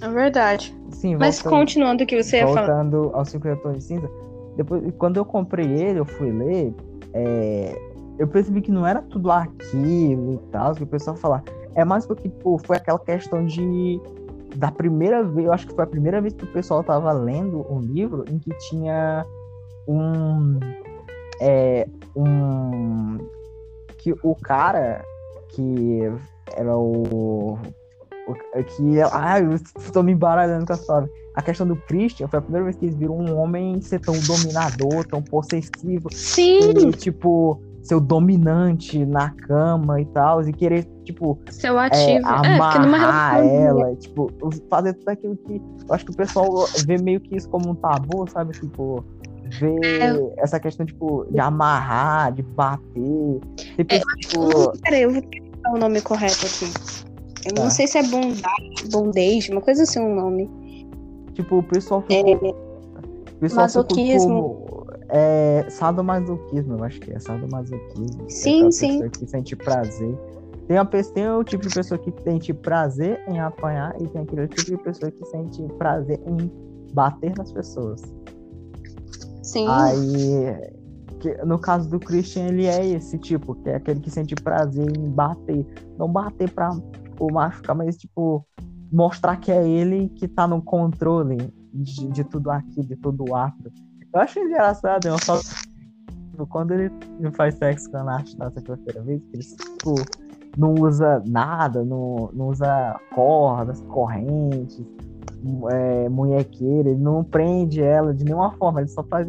É verdade. Sim, Mas voltando, continuando o que você ia falar. Voltando ao 50 Tons de Cinza. Depois, quando eu comprei ele, eu fui ler. É, eu percebi que não era tudo aquilo e tal, que o pessoal falar. É mais porque, tipo, foi aquela questão de. Da primeira vez, eu acho que foi a primeira vez que o pessoal tava lendo um livro em que tinha um. É, um. Que o cara que era o. o que. Ai, eu estou me embaralhando com a história. A questão do Christian foi a primeira vez que eles viram um homem ser tão dominador, tão possessivo. Sim! E, tipo, ser o dominante na cama e tal, e querer, tipo, ser o ativo. É, amarrar é, ela, tipo, fazer tudo aquilo que. Eu acho que o pessoal vê meio que isso como um tabu, sabe? Tipo, ver é. essa questão, tipo, de amarrar, de bater. Tipo, é, tipo... Peraí, eu vou tentar o nome correto aqui. Eu tá. não sei se é bondade, bondage, uma coisa assim, um nome. Tipo, o pessoal ficou. É... O pessoal Masoquismo. Ficou é sadomasoquismo, eu acho que é sadomasoquismo. Sim, é sim. Pessoa que sente prazer. Tem, uma, tem o tipo de pessoa que sente prazer em apanhar e tem aquele tipo de pessoa que sente prazer em bater nas pessoas. Sim. Aí, que, no caso do Christian, ele é esse tipo, que é aquele que sente prazer em bater. Não bater pra tipo, machucar, mas tipo, mostrar que é ele que tá no controle de, de tudo aqui, de todo o ato. Eu acho engraçado, eu só. Tipo, quando ele faz sexo com a Nath na segunda-feira vez, ele tipo, não usa nada, não, não usa cordas, correntes, é, munhequeira, ele não prende ela de nenhuma forma, ele só faz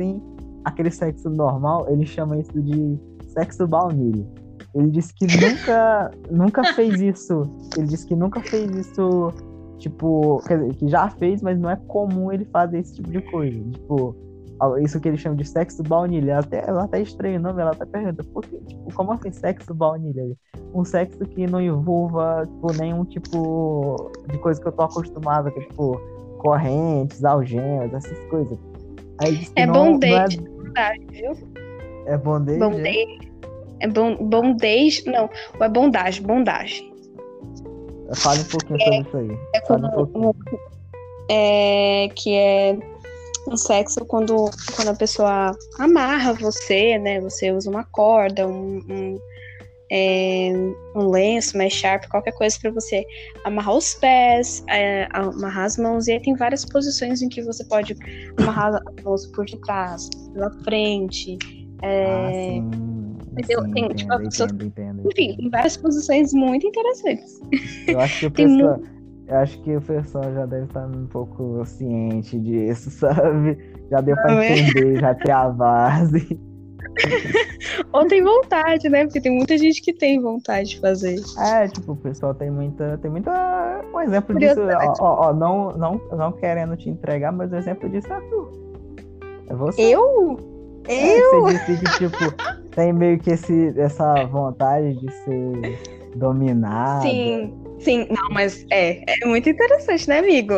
aquele sexo normal, ele chama isso de sexo baunilha. Ele disse que <laughs> nunca, nunca fez isso. Ele disse que nunca fez isso, tipo, quer dizer, que já fez, mas não é comum ele fazer esse tipo de coisa. Tipo, isso que eles chamam de sexo baunilha. Ela até, ela até estranha o nome, ela até pergunta, por que, tipo, como assim sexo baunilha? Um sexo que não envolva tipo, nenhum tipo de coisa que eu tô acostumado, que é, tipo, correntes, algemas, essas coisas. Aí é não, bondage, não é... verdade, viu? É bondage? Bondage. É bom, bondage. Não, é bondage, bondage. Fale um pouquinho sobre isso aí. É, Fale um pouquinho. é que é um sexo quando, quando a pessoa amarra você, né? Você usa uma corda, um, um, é, um lenço mais sharp, qualquer coisa para você amarrar os pés, é, amarrar as mãos. E aí tem várias posições em que você pode amarrar as mãos por detrás, pela frente. É, Ah, entendeu? Sim, Tem, tipo, a entendo, pessoa- entendo, entendo, enfim, várias posições muito interessantes. Eu acho que o pessoal, eu acho que o pessoal já deve estar um pouco ciente disso, <laughs> sabe? Já deu pra é? entender, já ter a base. <laughs> Ou tem vontade, né? Porque tem muita gente que tem vontade de fazer. É, tipo, o pessoal tem muita, tem muita, um exemplo disso, ó, ó, ó, não, não, não querendo te entregar, mas o exemplo disso é tu. É você. Eu? É, Eu? Você disse que, tipo, tem meio que esse, essa vontade de ser dominada. Sim, sim. Não, mas é, é muito interessante, né, amigo?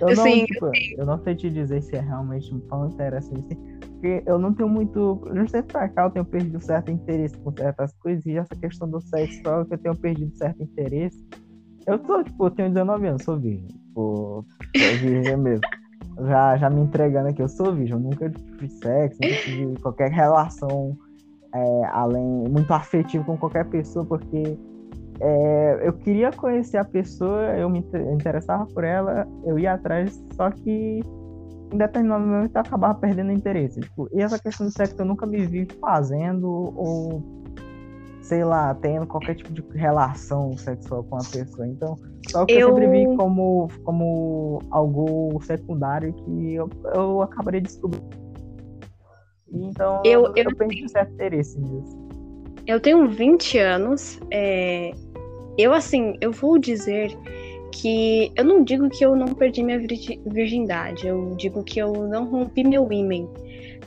Eu não, Sim, tipo, eu não sei te dizer se é realmente tão interessante porque eu não tenho muito. Não sei pra cá, eu tenho perdido certo interesse por certas coisas, e essa questão do sexo que eu tenho perdido certo interesse. Eu sou, tipo, eu tenho 19 anos, sou virgem. Tipo, sou virgem mesmo. Já, já me entregando aqui, eu sou virgem, eu nunca fiz sexo, nunca tive qualquer relação é, além, muito afetivo com qualquer pessoa, porque é, eu queria conhecer a pessoa, eu me inter- interessava por ela, eu ia atrás, só que em determinado momento eu acabava perdendo interesse. Tipo, e essa questão do sexo eu nunca me vi fazendo ou, sei lá, tendo qualquer tipo de relação sexual com a pessoa. Então, só que eu, Eu- sempre vi como, como algo secundário que eu, eu acabaria descobrindo. Então, Eu- eu, eu perdi certo interesse nisso. Eu tenho 20 anos. é, Eu, assim, eu vou dizer que. Eu não digo que eu não perdi minha virgi- virgindade. Eu digo que eu não rompi meu ímen.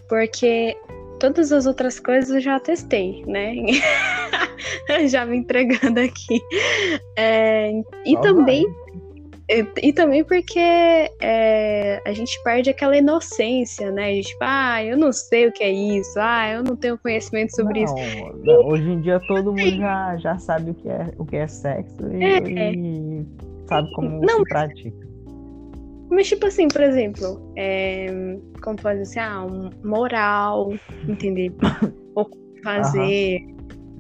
Porque todas as outras coisas eu já testei, né? <laughs> já me entregando aqui. É, E também. E, e também porque é, a gente perde aquela inocência, né? Tipo, ah, eu não sei o que é isso, ah, eu não tenho conhecimento sobre isso. Não, não, hoje em dia todo mundo já, já sabe o que é, o que é sexo e, É. e sabe como Não, se pratica. Mas, tipo assim, por exemplo, é, como pode dizer, ah, um moral, entender? <laughs> ou fazer,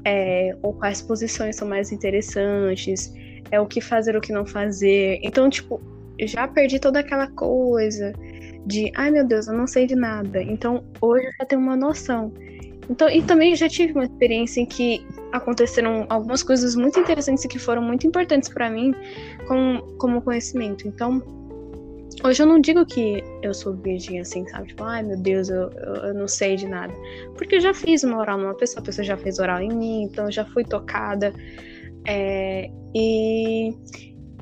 é, ou quais posições são mais interessantes, é o que fazer, o que não fazer. Então, tipo, já perdi toda aquela coisa de, ai meu Deus, eu não sei de nada. Então, hoje eu já tenho uma noção. Então, e também já tive uma experiência em que aconteceram algumas coisas muito interessantes e que foram muito importantes pra mim como, como conhecimento. Então, Hoje eu não digo que eu sou virgem assim, sabe? Tipo, ai meu Deus, eu, eu, eu não sei de nada. Porque eu já fiz uma oral numa pessoa, a pessoa já fez oral em mim, então eu já fui tocada. É, e,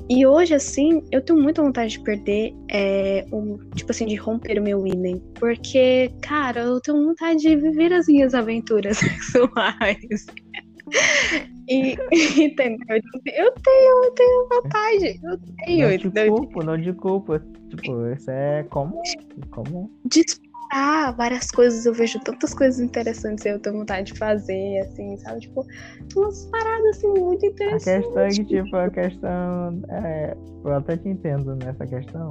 e hoje, assim, eu tenho muita vontade de perder, é, um, tipo assim, de romper o meu ímã. Porque, cara, eu tenho vontade de viver as minhas aventuras <laughs> sexuais. E, <laughs> entendeu? Eu tenho, eu tenho vontade. Eu tenho, Não te entendeu? culpo, não te culpo. Tipo, isso é comum. comum. Explorar várias coisas. Eu vejo tantas coisas interessantes eu tenho vontade de fazer, assim, sabe? Tipo, umas paradas assim muito A interessantes. questão é que, tipo, a questão. É, eu até te entendo nessa questão.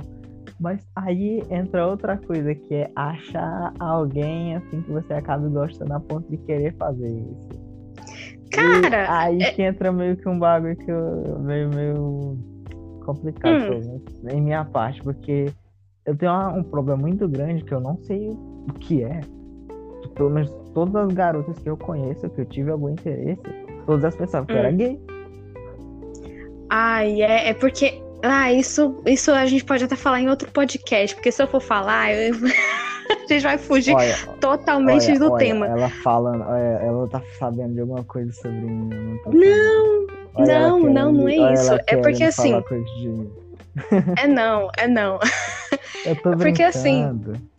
Mas aí entra outra coisa, que é achar alguém assim que você acaba gostando a ponto de querer fazer isso. Cara, E aí é- que entra meio que um bagulho que eu meio, meio complicado Hum. menos, em minha parte, porque eu tenho uma- um problema muito grande que eu não sei o que é. Pelo menos todas as garotas que eu conheço, que eu tive algum interesse, todas elas pensavam que eu era Hum. gay. Ai, é, é porque. Ah, isso, isso a gente pode até falar em outro podcast, porque se eu for falar, eu- <laughs> a gente vai fugir Olha, totalmente olha, do olha, tema. Ela falando, olha, ela tá sabendo de alguma coisa sobre mim. Não, Não, não, querendo- não, é isso. É porque, assim-. <laughs> É não, é não. Eu tô É porque, assim, brincando.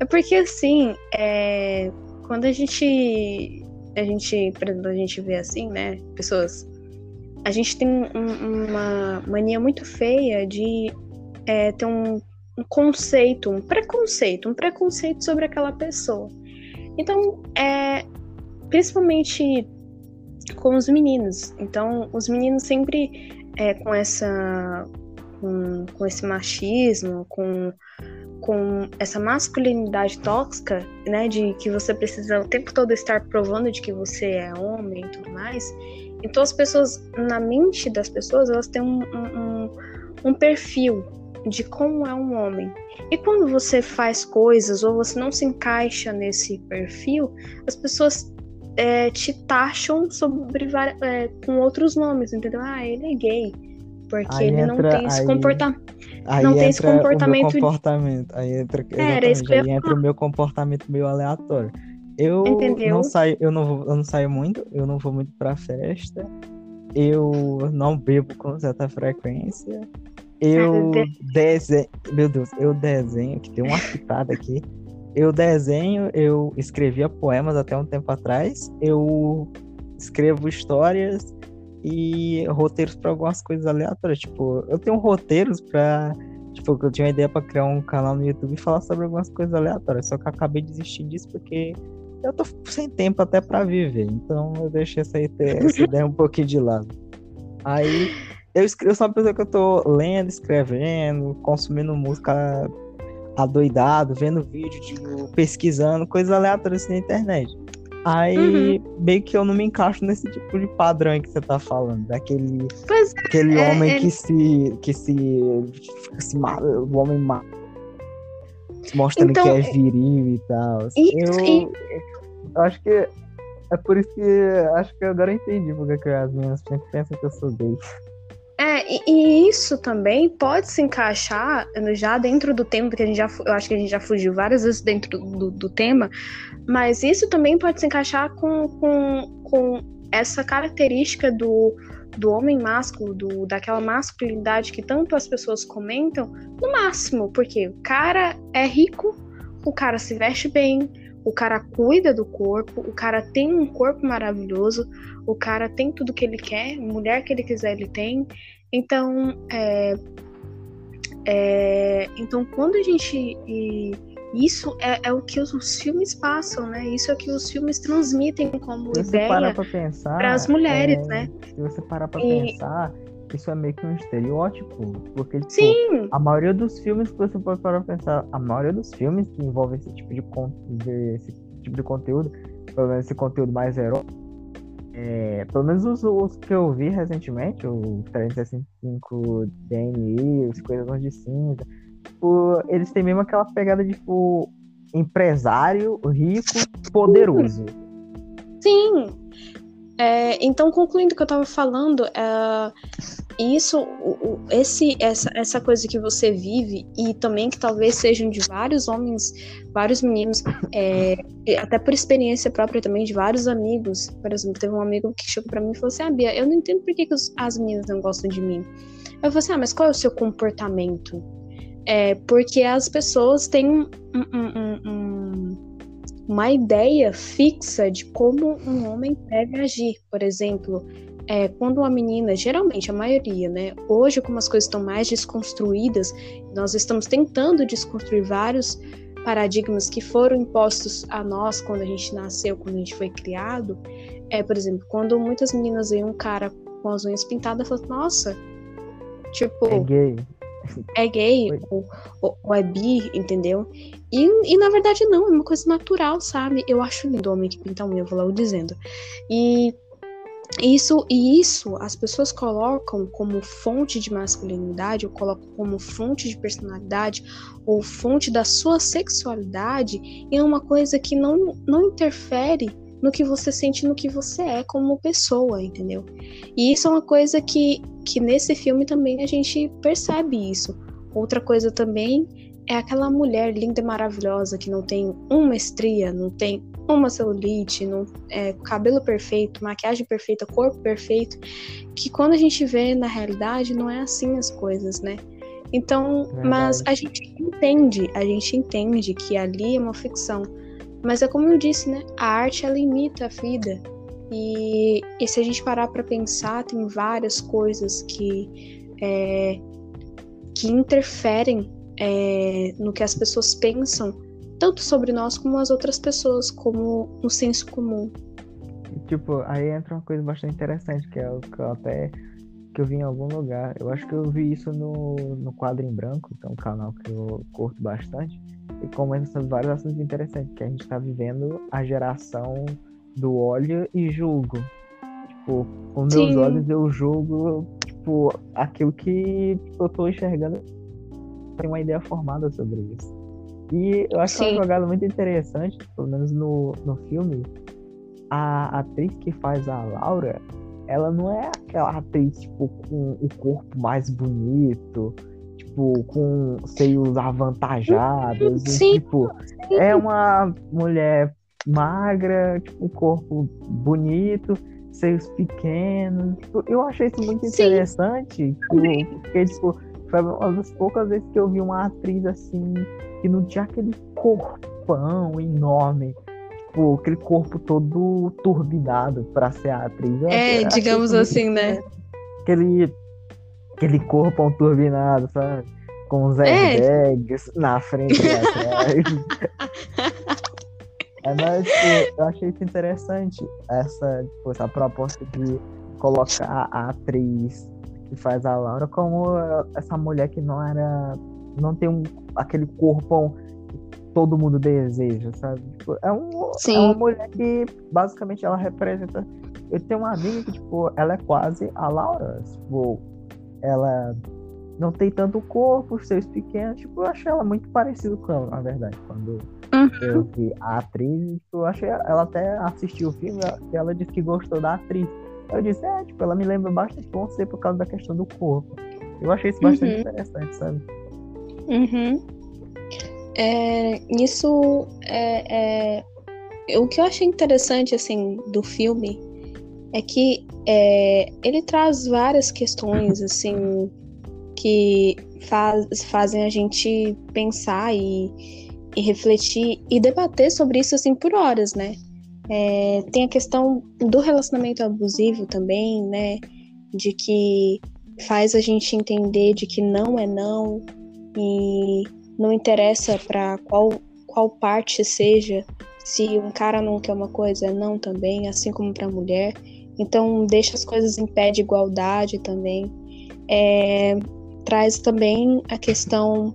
É porque assim, é, quando a gente, a gente, por exemplo, a gente vê assim, né, pessoas, a gente tem um- uma mania muito feia de é, ter um, um conceito, um preconceito, um preconceito sobre aquela pessoa. Então, é, principalmente com os meninos. Então, os meninos sempre é, com essa com, com esse machismo, com com essa masculinidade tóxica, né, de que você precisa o tempo todo estar provando de que você é homem e tudo mais. Então as pessoas, na mente das pessoas, elas têm um, um, um perfil de como é um homem. E quando você faz coisas ou você não se encaixa nesse perfil, as pessoas é, te taxam sobre é, com outros nomes, entendeu? Ah, ele é gay. Porque aí ele entra, não tem esse comportamento. Não tem esse comportamento. comportamento. Aí entra, é, aí entra o meu comportamento meio aleatório. Eu Entendeu? não saio, eu não, vou, eu não saio muito, eu não vou muito pra festa, eu não bebo com certa frequência. Eu desenho. Meu Deus, eu desenho, que tem uma pitada aqui. Eu desenho, eu escrevia poemas até um tempo atrás. Eu escrevo histórias e roteiros para algumas coisas aleatórias. Tipo, eu tenho roteiros para Tipo, eu tinha uma ideia para criar um canal no YouTube e falar sobre algumas coisas aleatórias. Só que eu acabei de desistir disso porque eu tô sem tempo até para viver. Então eu deixei essa, <laughs> essa ideia um pouquinho de lado. Aí eu, eu sou uma pessoa que eu tô lendo, escrevendo, consumindo música adoidado, vendo vídeo, tipo, pesquisando, coisas aleatórias assim na internet. Aí, uhum. meio que eu não me encaixo nesse tipo de padrão que você tá falando. Daquele pois é, aquele é, homem é... que se. que se. se o homem má, mostrando então, que é viril e tal. Isso, eu, eu acho que. É por isso que. Acho que agora eu entendi porque as meninas sempre pensam que eu sou gay. É, e, e, isso também pode se encaixar já dentro do tema, porque a gente já, eu acho que a gente já fugiu várias vezes dentro do, do tema, mas isso também pode se encaixar com, com, com essa característica do, do homem másculo, do, daquela masculinidade que tanto as pessoas comentam, no máximo, porque o cara é rico, o cara se veste bem, o cara cuida do corpo, o cara tem um corpo maravilhoso, o cara tem tudo que ele quer, mulher que ele quiser ele tem. Então, é, é, então quando a gente isso é, é, o que os, filmes passam, né? Isso é o que os filmes transmitem como se ideia para as mulheres, é, né? Se você parar para e... pensar, isso é meio que um estereótipo, porque tipo, Sim. a maioria dos filmes que você pode parar pra pensar, a maioria dos filmes que envolvem esse tipo de, de esse tipo de conteúdo, pelo menos esse conteúdo mais heróico, é, pelo menos os, os, que eu vi recentemente, o 365 DNI, os Coisas de Cinza, tipo, eles têm mesmo aquela pegada de tipo, empresário, rico, poderoso. Sim, é, então, concluindo o que eu estava falando, é, isso, esse, essa, essa coisa que você vive e também que talvez sejam de vários homens, vários meninos, é, até por experiência própria também de vários amigos. Por exemplo, teve um amigo que chegou para mim e falou assim: Ah, Bia, eu não entendo por que, que as meninas não gostam de mim. Eu falei assim: Ah, mas qual é o seu comportamento? É, porque as pessoas têm um, um, um uma ideia fixa de como um homem deve agir. Por exemplo, é, quando uma menina, geralmente a maioria, né? Hoje, como as coisas estão mais desconstruídas, nós estamos tentando desconstruir vários paradigmas que foram impostos a nós quando a gente nasceu, quando a gente foi criado. É, por exemplo, quando muitas meninas veem um cara com as unhas pintadas, falam, nossa, tipo. É gay é gay ou, ou, ou, é bi, entendeu? E, e na verdade não, é uma coisa natural, sabe? Eu acho lindo o homem que pinta unha, vou logo dizendo. E isso, e isso as pessoas colocam como fonte de masculinidade, ou colocam como fonte de personalidade, ou fonte da sua sexualidade, e é uma coisa que não, não interfere no que você sente, no que você é como pessoa, entendeu? E isso é uma coisa que, que nesse filme também a gente percebe isso. Outra coisa também é aquela mulher linda e maravilhosa que não tem uma estria, não tem uma celulite, não, é, cabelo perfeito, maquiagem perfeita, corpo perfeito, que quando a gente vê na realidade não é assim as coisas, né? Então, Verdade. mas a gente entende, a gente entende que ali é uma ficção. Mas é como eu disse, né? A arte ela imita a vida. E, e se a gente parar para pensar, tem várias coisas que, é, que interferem é, no que as pessoas pensam, tanto sobre nós como as outras pessoas, como no senso comum. tipo, aí entra uma coisa bastante interessante, que é o que eu até que eu vi em algum lugar. Eu acho que eu vi isso no, no Quadro em Branco, que é um canal que eu curto bastante, e sobre vários assuntos interessantes, que a gente está vivendo a geração do óleo e julgo. Tipo, com meus Sim. olhos eu julgo, tipo, aquilo que eu tô enxergando tem uma ideia formada sobre isso. E eu acho Sim. que é uma jogada muito interessante, pelo menos no, no filme, a atriz que faz a Laura, ela não é aquela atriz, tipo, com o corpo mais bonito, tipo, com seios avantajados. Sim. tipo, é uma mulher magra, tipo, um corpo bonito, seios pequenos. Tipo, eu achei isso muito interessante, tipo, porque, tipo, foi uma das poucas vezes que eu vi uma atriz assim, que não tinha aquele corpão enorme tipo, aquele corpo todo turbinado pra ser a atriz. é, digamos assim, né? Aquele, aquele corpo turbinado, sabe? Com os airbags é. na frente e atrás. <laughs> é, mas tipo, eu achei isso interessante, essa, tipo, essa proposta de colocar a atriz que faz a Laura como essa mulher que não era. não tem um, aquele corpo todo mundo deseja, sabe? Tipo, é, um, é uma mulher que basicamente ela representa. Eu tenho uma amiga que, tipo, ela é quase a Laura. Tipo, ela não tem tanto corpo, os seios pequenos. Tipo, eu achei ela muito parecida com ela, na verdade. Quando uhum. eu vi a atriz, tipo, eu achei ela até assistiu o filme e ela disse que gostou da atriz. Eu disse, é, tipo, ela me lembra bastante você por causa da questão do corpo. Eu achei isso bastante uhum. interessante, sabe? Uhum. É, isso é, é, o que eu achei interessante assim do filme é que é, ele traz várias questões <laughs> assim que faz, fazem a gente pensar e, e, refletir e debater sobre isso assim por horas, né? É, tem a questão do relacionamento abusivo também, né? De que faz a gente entender de que não é não e não interessa para qual, qual parte seja, se um cara não quer uma coisa, é não também, assim como para a mulher. Então, deixa as coisas em pé de igualdade também. É, traz também a questão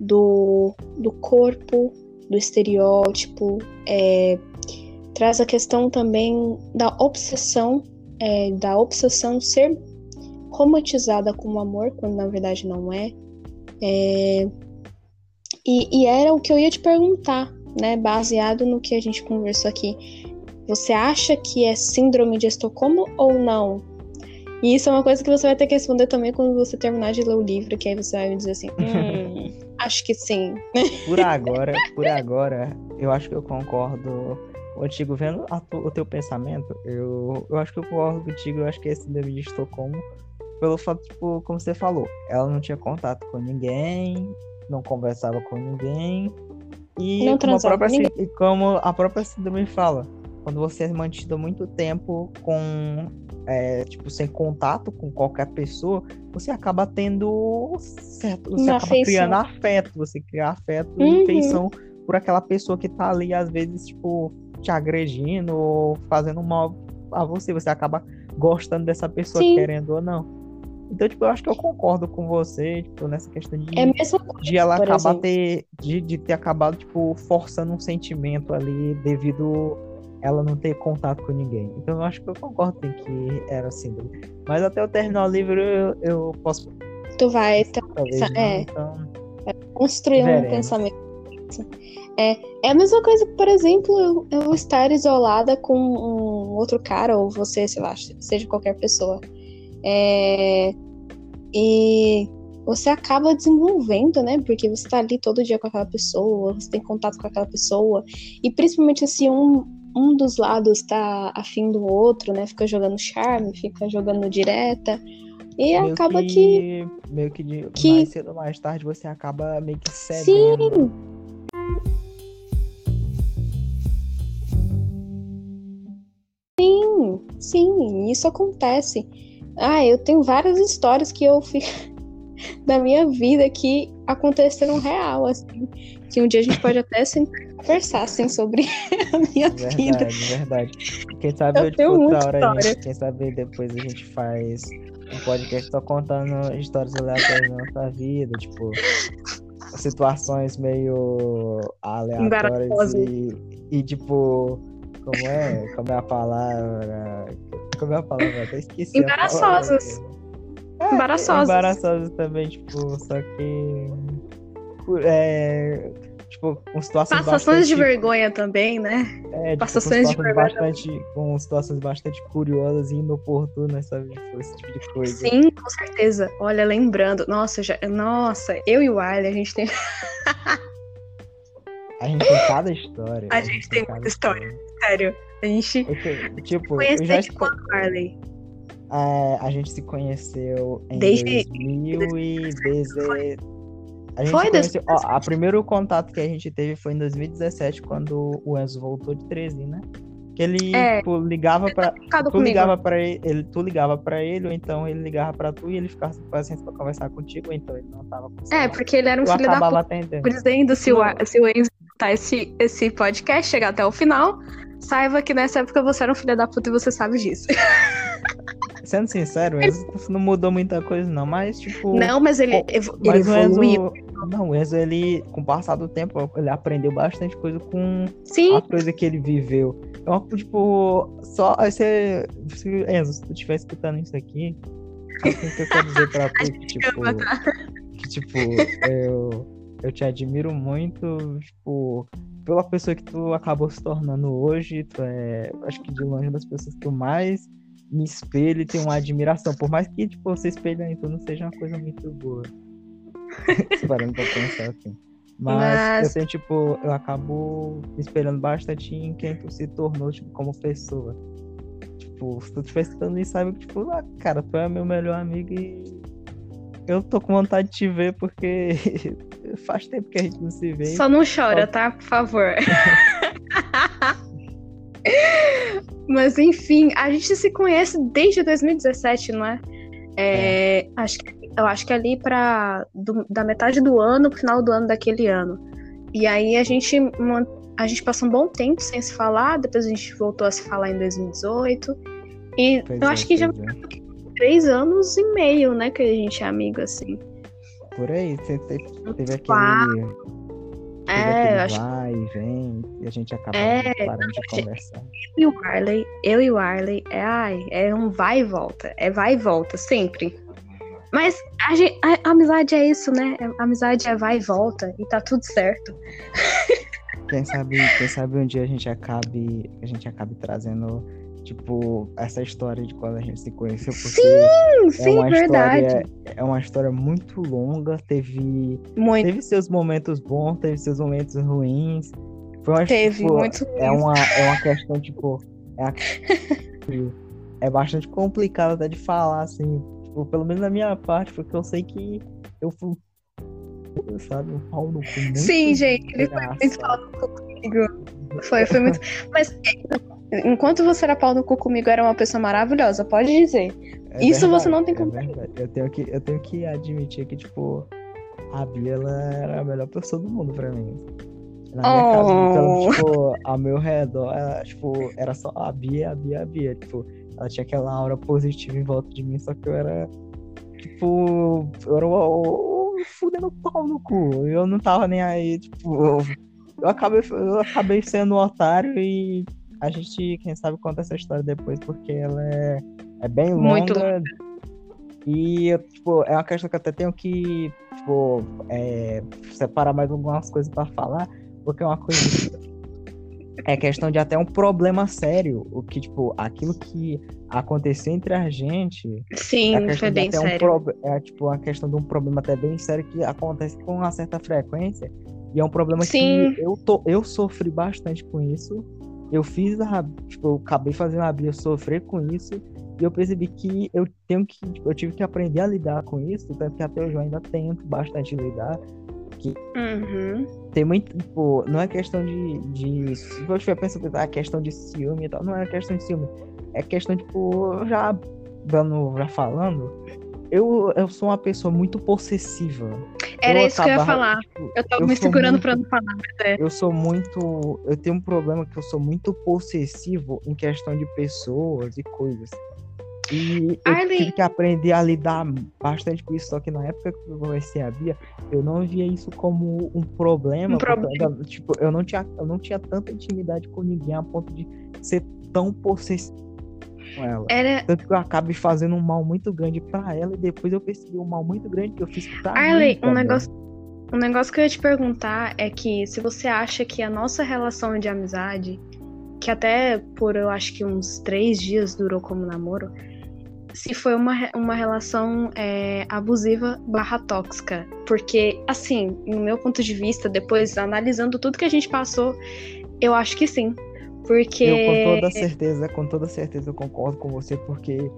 do, do corpo, do estereótipo, é, traz a questão também da obsessão, é, da obsessão ser romantizada como amor, quando na verdade não é. é e, e era o que eu ia te perguntar, né? Baseado no que a gente conversou aqui. Você acha que é síndrome de Estocolmo ou não? E isso é uma coisa que você vai ter que responder também quando você terminar de ler o livro, que aí você vai me dizer assim, hum, <laughs> acho que sim. Por agora, por agora, eu acho que eu concordo contigo. Vendo tu, o teu pensamento, eu, eu acho que eu concordo contigo, eu acho que é síndrome de Estocolmo, pelo fato, tipo, como você falou, ela não tinha contato com ninguém, não conversava com ninguém. E não como, a própria, ninguém. e como a própria síndrome fala, quando você é mantido muito tempo com é, tipo, sem contato com qualquer pessoa, você acaba tendo certo, você Uma acaba afeição. criando afeto, você cria afeto uhum. e afeição por aquela pessoa que tá ali, às vezes, tipo, te agredindo ou fazendo mal a você, você acaba gostando dessa pessoa, Sim. querendo ou não. Então, tipo, eu acho que eu concordo com você, tipo, nessa questão de, é coisa, de ela acabar ter, de, de ter acabado, tipo, forçando um sentimento ali devido ela não ter contato com ninguém. Então eu acho que eu concordo em que era assim. Mas até eu terminar o livro eu, eu posso. Tu vai então, talvez, é, então, construir veremos. um pensamento. É, é a mesma coisa, por exemplo, eu, eu estar isolada com um outro cara, ou você, sei lá, seja qualquer pessoa. É, e você acaba desenvolvendo, né? Porque você tá ali todo dia com aquela pessoa, você tem contato com aquela pessoa. E principalmente se um, um dos lados tá afim do outro, né? Fica jogando charme, fica jogando direta. E meio acaba que, que, Meio que, de, que mais cedo ou mais tarde você acaba meio que cedendo. Sim. Sim, sim, isso acontece. Ah, eu tenho várias histórias que eu fico <laughs> da minha vida que aconteceram real, assim. Que um dia a gente pode até sentar conversassem sobre <laughs> a minha Verdade, vida. verdade. Quem sabe Eu eu, tipo, tenho muita outra hora história. gente, quem sabe depois a gente faz um podcast só contando histórias aleatórias da nossa vida, tipo, situações meio aleatórias e, e tipo, como é? Como é a palavra? Como é a palavra? Até esqueci. Embaraçosas. É, Embaraçosas. Embaraçosas também, tipo, só que. É, tipo, com situações Passações de bastante- vergonha também, né? é, tipo, com Passações de vergonha. com situações bastante curiosas e inoportunas, sabe? Tipo, esse tipo de coisa. Sim, com certeza. Olha, lembrando, nossa, já, nossa, eu e o Wiley, a gente tem, <laughs> A gente tem cada história. A gente tem cada muita história. sério, a gente Eu tipo, eu já de quando, Wiley? É, a gente se conheceu em Desde- 2010. A gente Foi conheceu. Ó, 2017. a primeiro contato que a gente teve foi em 2017, quando o Enzo voltou de 13, né? Que ele É. tipo, ligava pra. Ficado Tu comigo. ligava pra ele, ele, tu ligava pra ele, ou então ele ligava pra tu e ele ficava sem paciência pra conversar contigo, ou então ele não tava com É, porque ele era um Eu filho da puta. atendendo. Dizendo, se o, se o Enzo escutar esse, esse podcast, chegar até o final, saiba que nessa época você era um filho da puta e você sabe disso. <laughs> Sendo sincero, o Enzo não mudou muita coisa, não, mas tipo. Não, mas ele, evo- ele Mas o evoluiu. Enzo. Não, o Enzo, ele, com o passar do tempo, ele aprendeu bastante coisa com Sim, a coisa que ele viveu. Então, tipo, só se, se Enzo, se tu estiver escutando isso aqui, <laughs> tem que eu quero dizer pra tu que, tipo, que, tipo, eu, eu te admiro muito, tipo, pela pessoa que tu acabou se tornando hoje, tu é, acho que de longe uma das pessoas que eu mais me espelho e tenho uma admiração, por mais que, tipo, você espelha em tu não seja uma coisa muito boa. <laughs> Parando pra pensar assim. Mas, Mas- eu tenho, tipo, eu acabo me espelhando bastante em quem tu se tornou, tipo, como pessoa. Tipo, se tu estiver escutando isso, sabe que, tipo, ah, cara, tu é meu melhor amigo e eu tô com vontade de te ver porque <laughs> faz tempo que a gente não se vê. só não chora, tá? Por favor. <laughs> Mas enfim, a gente se conhece desde 2017, não é? É, Acho que, eu acho que ali para da metade do ano pro final do ano daquele ano. E aí a gente a gente passou um bom tempo sem se falar, depois a gente voltou a se falar em 2018. E Pois eu é, acho que já é. três anos e meio, né, que a gente é amigo assim. Por aí, você te- teve aquele, teve É, aquele acho vai e vem, e a gente acaba É, parando de gente- conversar. e o Arley, eu e o Arley, é, ai, é um vai e volta. É vai e volta, sempre. Mas a, gen- a- a amizade é isso, né? A amizade é vai e volta e tá tudo certo. <laughs> Quem sabe, quem sabe um dia a gente acabe, a gente acabe trazendo, tipo, essa história de quando a gente se conheceu, porque Sim, é sim, uma verdade. história, é uma história muito longa, teve, Muito. teve seus momentos bons, teve seus momentos ruins. Foi uma, Teve, tipo, muito. é uma, é uma questão, tipo, é, a- <laughs> é bastante complicado até de falar, assim, tipo, pelo menos da minha parte, porque eu sei que eu fui, sabe, um pau no cu Sim, gente, ele foi muito pau no cu comigo. Foi, foi muito. Mas é, enquanto você era pau no cu comigo, era uma pessoa maravilhosa, pode dizer. É Isso você verdade, não tem é como verdade. Eu tenho que, eu tenho que admitir que, tipo, a Bia, ela era a melhor pessoa do mundo pra mim. Na minha casa, Oh. então, tipo, ao meu redor, ela, tipo, era só a Bia, a Bia, a Bia. Tipo, ela tinha aquela aura positiva em volta de mim, só que eu era, tipo, eu era o fudendo pau no cu. Eu não tava nem aí, tipo, eu, eu acabei, eu acabei sendo um otário e a gente, quem sabe, conta essa história depois, porque ela é, é bem longa. Muito E, eu, tipo, é uma questão que eu até tenho que, tipo, é, separar mais algumas coisas pra falar, porque é uma coisa. <laughs> É questão de até um problema sério. O que, tipo, aquilo que aconteceu entre a gente Sim, é foi bem até um sério. prob- é tipo uma questão de um problema até bem sério que acontece com uma certa frequência. E é um problema Sim. que eu, tô, eu sofri bastante com isso. Eu fiz a. Tipo, eu acabei fazendo a Bia sofrer com isso. E eu percebi que eu tenho que. tipo, eu tive que aprender a lidar com isso, tanto que até hoje eu ainda tento bastante lidar. Uhum. Tem muito, tipo, não é questão de. de se eu estiver pensando, ah, questão de ciúme e tal, não é questão de ciúme. É questão, tipo, já dando, já falando, eu, eu sou uma pessoa muito possessiva. Era isso acabava, que eu ia falar. Tipo, eu tava eu me segurando muito, pra não falar, é. Eu sou muito. Eu tenho um problema que eu sou muito possessivo em questão de pessoas e coisas. E eu tive que aprender a lidar bastante com isso, só que na época que eu comecei a Bia, eu não via isso como um problema. Um problema. tipo, eu não, tinha, eu não tinha tanta intimidade com ninguém a ponto de ser tão possessivo com ela. Era... Tanto que eu acabei fazendo um mal muito grande para ela e depois eu percebi um mal muito grande que eu fiz pra Arley, mim. Um negócio, um negócio que eu ia te perguntar é que se você acha que a nossa relação de amizade, que até por eu acho que uns três dias durou como namoro, se foi uma, uma relação é, abusiva barra tóxica. Porque, assim, no meu ponto de vista, depois analisando tudo que a gente passou, eu acho que sim. Porque. Eu com toda certeza, com toda certeza eu concordo com você, porque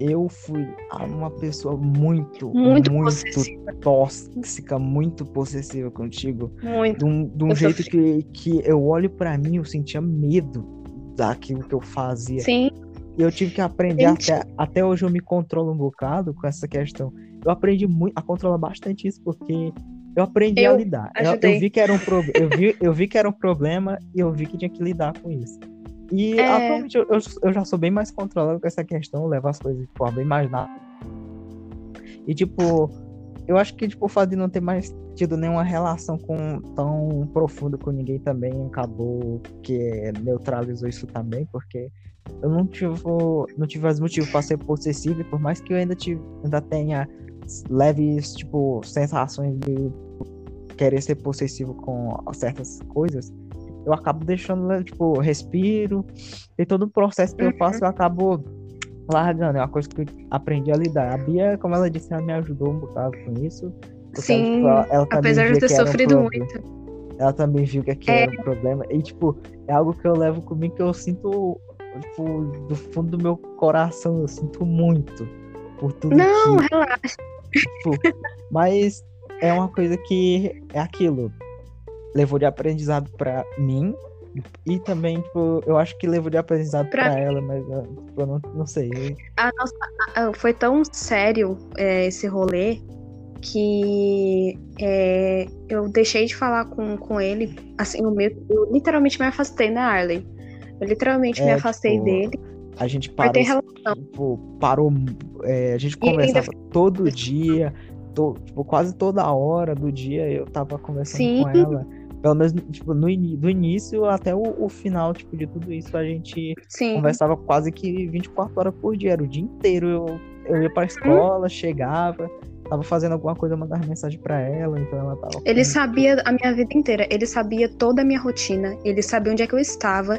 eu fui uma pessoa muito, muito, muito tóxica, muito possessiva contigo. Muito. De um, de um jeito que, que eu olho para mim, eu sentia medo daquilo que eu fazia. Sim. E eu tive que aprender até, até hoje eu me controlo um bocado com essa questão. Eu aprendi muito a controlar bastante isso porque eu aprendi eu a lidar. Eu, eu, vi que era um pro... eu, vi, eu vi que era um problema e eu vi que tinha que lidar com isso. E é... atualmente eu, eu, já sou bem mais controlado com essa questão, levo as coisas de forma bem mais nada. E tipo, eu acho que tipo, o fato de não ter mais tido nenhuma relação com, tão profunda com ninguém também acabou que neutralizou isso também, porque eu não tive, não tive mais motivo para ser possessivo, e por mais que eu ainda, tive, ainda tenha leves, tipo, sensações de querer ser possessivo com certas coisas, eu acabo deixando, né, tipo, respiro, e todo o processo que eu uhum. faço eu acabo largando, é uma coisa que eu aprendi a lidar. A Bia, como ela disse, ela me ajudou um bocado com isso. Sim, ela, ela apesar de ter sofrido um muito. Ela também viu que aquilo é. era um problema. E, tipo, é algo que eu levo comigo que eu sinto tipo, do fundo do meu coração, eu sinto muito por tudo Não, que... relaxa. Tipo, mas é uma coisa que é aquilo. Levou de aprendizado para mim e também, tipo, eu acho que levou de aprendizado para ela, mas tipo, eu não, não sei. A nossa, foi tão sério é, esse rolê que é, eu deixei de falar com, com ele, assim, o meu, eu literalmente me afastei, né, Arley? Eu literalmente é, me afastei tipo, dele. A gente parou. Tipo, parou. É, a gente conversava ainda... todo dia, to, tipo, quase toda hora do dia eu tava conversando Sim. com ela. Pelo menos, tipo, no do início até o, o, final, tipo, de tudo isso, a gente Sim. conversava quase que 24 horas por dia. Era o dia inteiro. Eu, eu ia pra uhum. escola, hum. chegava, tava fazendo alguma coisa, eu mandava mensagem para ela, então ela tava. Ele sabia a minha vida inteira, ele sabia toda a minha rotina, ele sabia onde é que eu estava.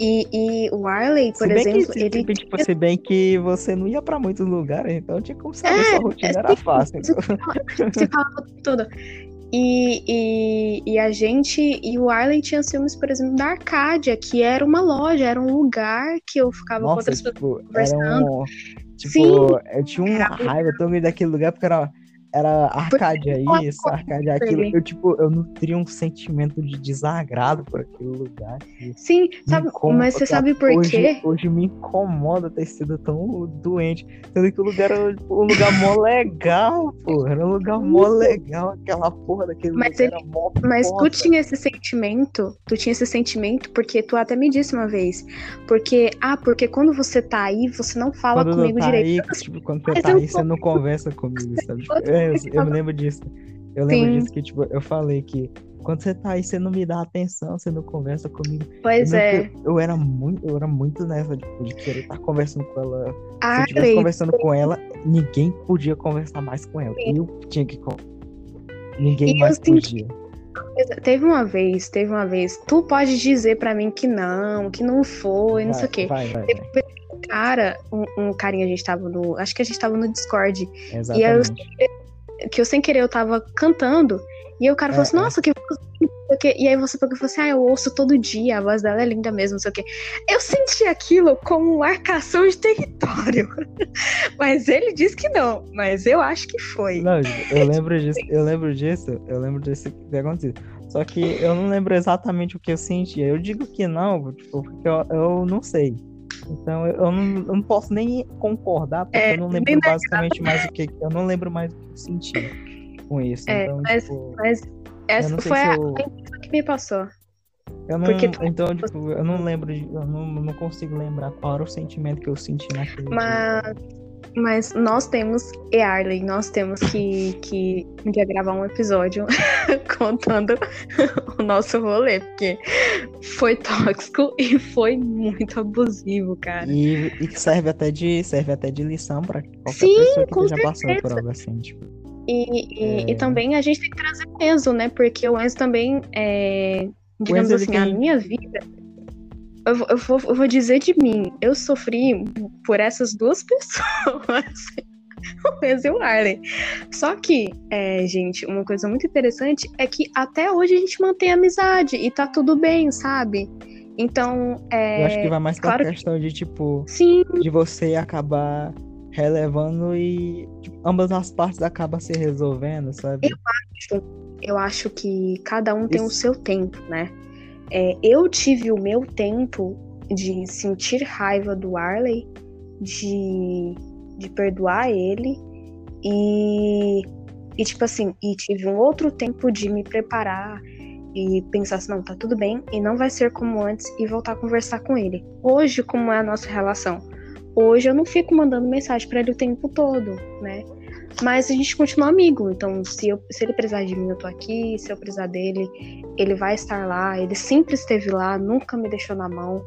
E, e o Arley, por exemplo, que, ele. Tipo, se bem que você não ia para muitos lugares, então tinha como saber é, sua rotina é, era fácil. Então. Você falava tudo. E, e, e, a gente. E o Arley tinha ciúmes, por exemplo, da Arcádia, que era uma loja, era um lugar que eu ficava Nossa, com outras tipo, pessoas conversando. Um, tipo, Sim. eu tinha uma raiva tão grande daquele lugar, porque era era Arcádia isso, Arcádia aquilo. Eu, tipo, eu nutria um sentimento de desagrado por aquele lugar. Sim, sabe, mas você sabe por hoje, quê? Hoje me incomoda ter sido tão doente. Sendo que o lugar era tipo, um lugar mó legal, pô. Era um lugar mó legal, aquela porra daquele mas lugar. Ele, mó mas tu tinha esse sentimento, tu tinha esse sentimento porque tu até me disse uma vez. Porque, ah, porque quando você tá aí, você não fala quando comigo tá direito. Aí, tipo, quando você tá aí, você não conversa comigo, sabe? <laughs> É, eu, <laughs> eu me lembro disso. Eu lembro Sim. disso que, tipo, eu falei que quando você tá aí, você não me dá atenção, você não conversa comigo. Pois eu é. Eu, era muito, eu era muito nessa tipo, de querer estar conversando com ela. Ah, Se eu estivesse conversando com ela, ninguém podia conversar mais com ela. Sim. Eu tinha que Ninguém e mais podia. Teve uma vez, teve uma vez. Tu pode dizer para mim que não, que não foi, não vai, sei o quê. Vai, vai, teve um cara, um, um carinha, a gente tava no. Acho que a gente tava no Discord. Exatamente. E aí eu, que eu sem querer eu tava cantando, e aí o cara é, falou assim, é. nossa, que e aí você falou assim, ah, eu ouço todo dia, a voz dela é linda mesmo, não sei o quê. Eu senti aquilo como marcação de território. <laughs> mas ele disse que não, mas eu acho que foi. Não, eu <laughs> lembro disso, eu lembro disso, eu lembro disso que ter acontecido. Só que eu não lembro exatamente o que eu senti. Eu digo que não, tipo, porque eu, eu não sei. Então eu não, eu não posso nem concordar, porque é, eu não lembro basicamente mais o que. Eu não lembro mais o que eu senti. com isso. É, então, mas, tipo, mas essa foi a, eu- impressão que me passou. eu não, porque então, tipo, eu não lembro, eu não, não consigo lembrar qual era o sentimento que eu senti naquele dia. Mas, nós temos, e Arley, nós temos que, que um dia gravar um episódio <laughs> contando o nosso rolê, porque foi tóxico e foi muito abusivo, cara. E, e serve até de serve até de lição pra qualquer Sim, pessoa que esteja passando por algo assim, tipo. E, e, É. e também a gente tem que trazer o Enzo, né? Porque o Enzo também, é, digamos Enzo, ele assim, a tem- minha vida. Eu, vou- eu, vou, eu vou dizer de mim, eu sofri por essas duas <laughs> pessoas, o Enzo e o Arlen. Só que, é, gente, uma coisa muito interessante é que até hoje a gente mantém amizade e tá tudo bem, sabe? Então, é, eu acho que vai mais pra claro que- questão de, tipo, sim, de você acabar relevando e tipo, ambas as partes acabam se resolvendo, sabe? eu acho que cada um tem o Isso. seu tempo, né? É, eu tive o meu tempo de sentir raiva do Arley, de, de perdoar ele e, e tipo assim, e tive um outro tempo de me preparar e pensar assim, não, tá tudo bem e não vai ser como antes e voltar a conversar com ele. Hoje, como é a nossa relação? Hoje eu não fico mandando mensagem pra ele o tempo todo, né? Mas a gente continua amigo, então se, eu, se ele precisar de mim, eu tô aqui, se eu precisar dele, ele vai estar lá, ele sempre esteve lá, nunca me deixou na mão.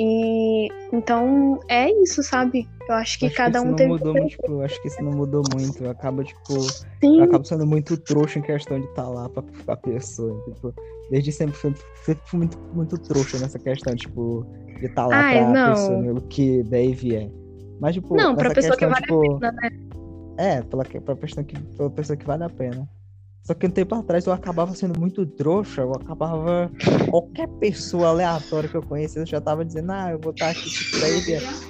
E então é isso, sabe? Eu acho que Acho cada isso um teve mudou muito, tipo, eu acho que isso não mudou muito. Eu acabo, tipo, Sim, eu acabo sendo muito trouxa em questão de estar lá pra, pra pessoa. Tipo, desde sempre fui, sempre fui muito, muito trouxa nessa questão, tipo, de estar lá Ai, pra não. pessoa, o que Dave é. Mas, tipo, não, pra pessoa que questão, vale tipo, a pena, né? É, pela, pra pessoa que, pela pessoa que vale a pena. Só que um tempo atrás eu acabava sendo muito trouxa, eu acabava. Qualquer pessoa aleatória que eu conhecesse, eu já tava dizendo, ah, eu vou estar aqui tipo.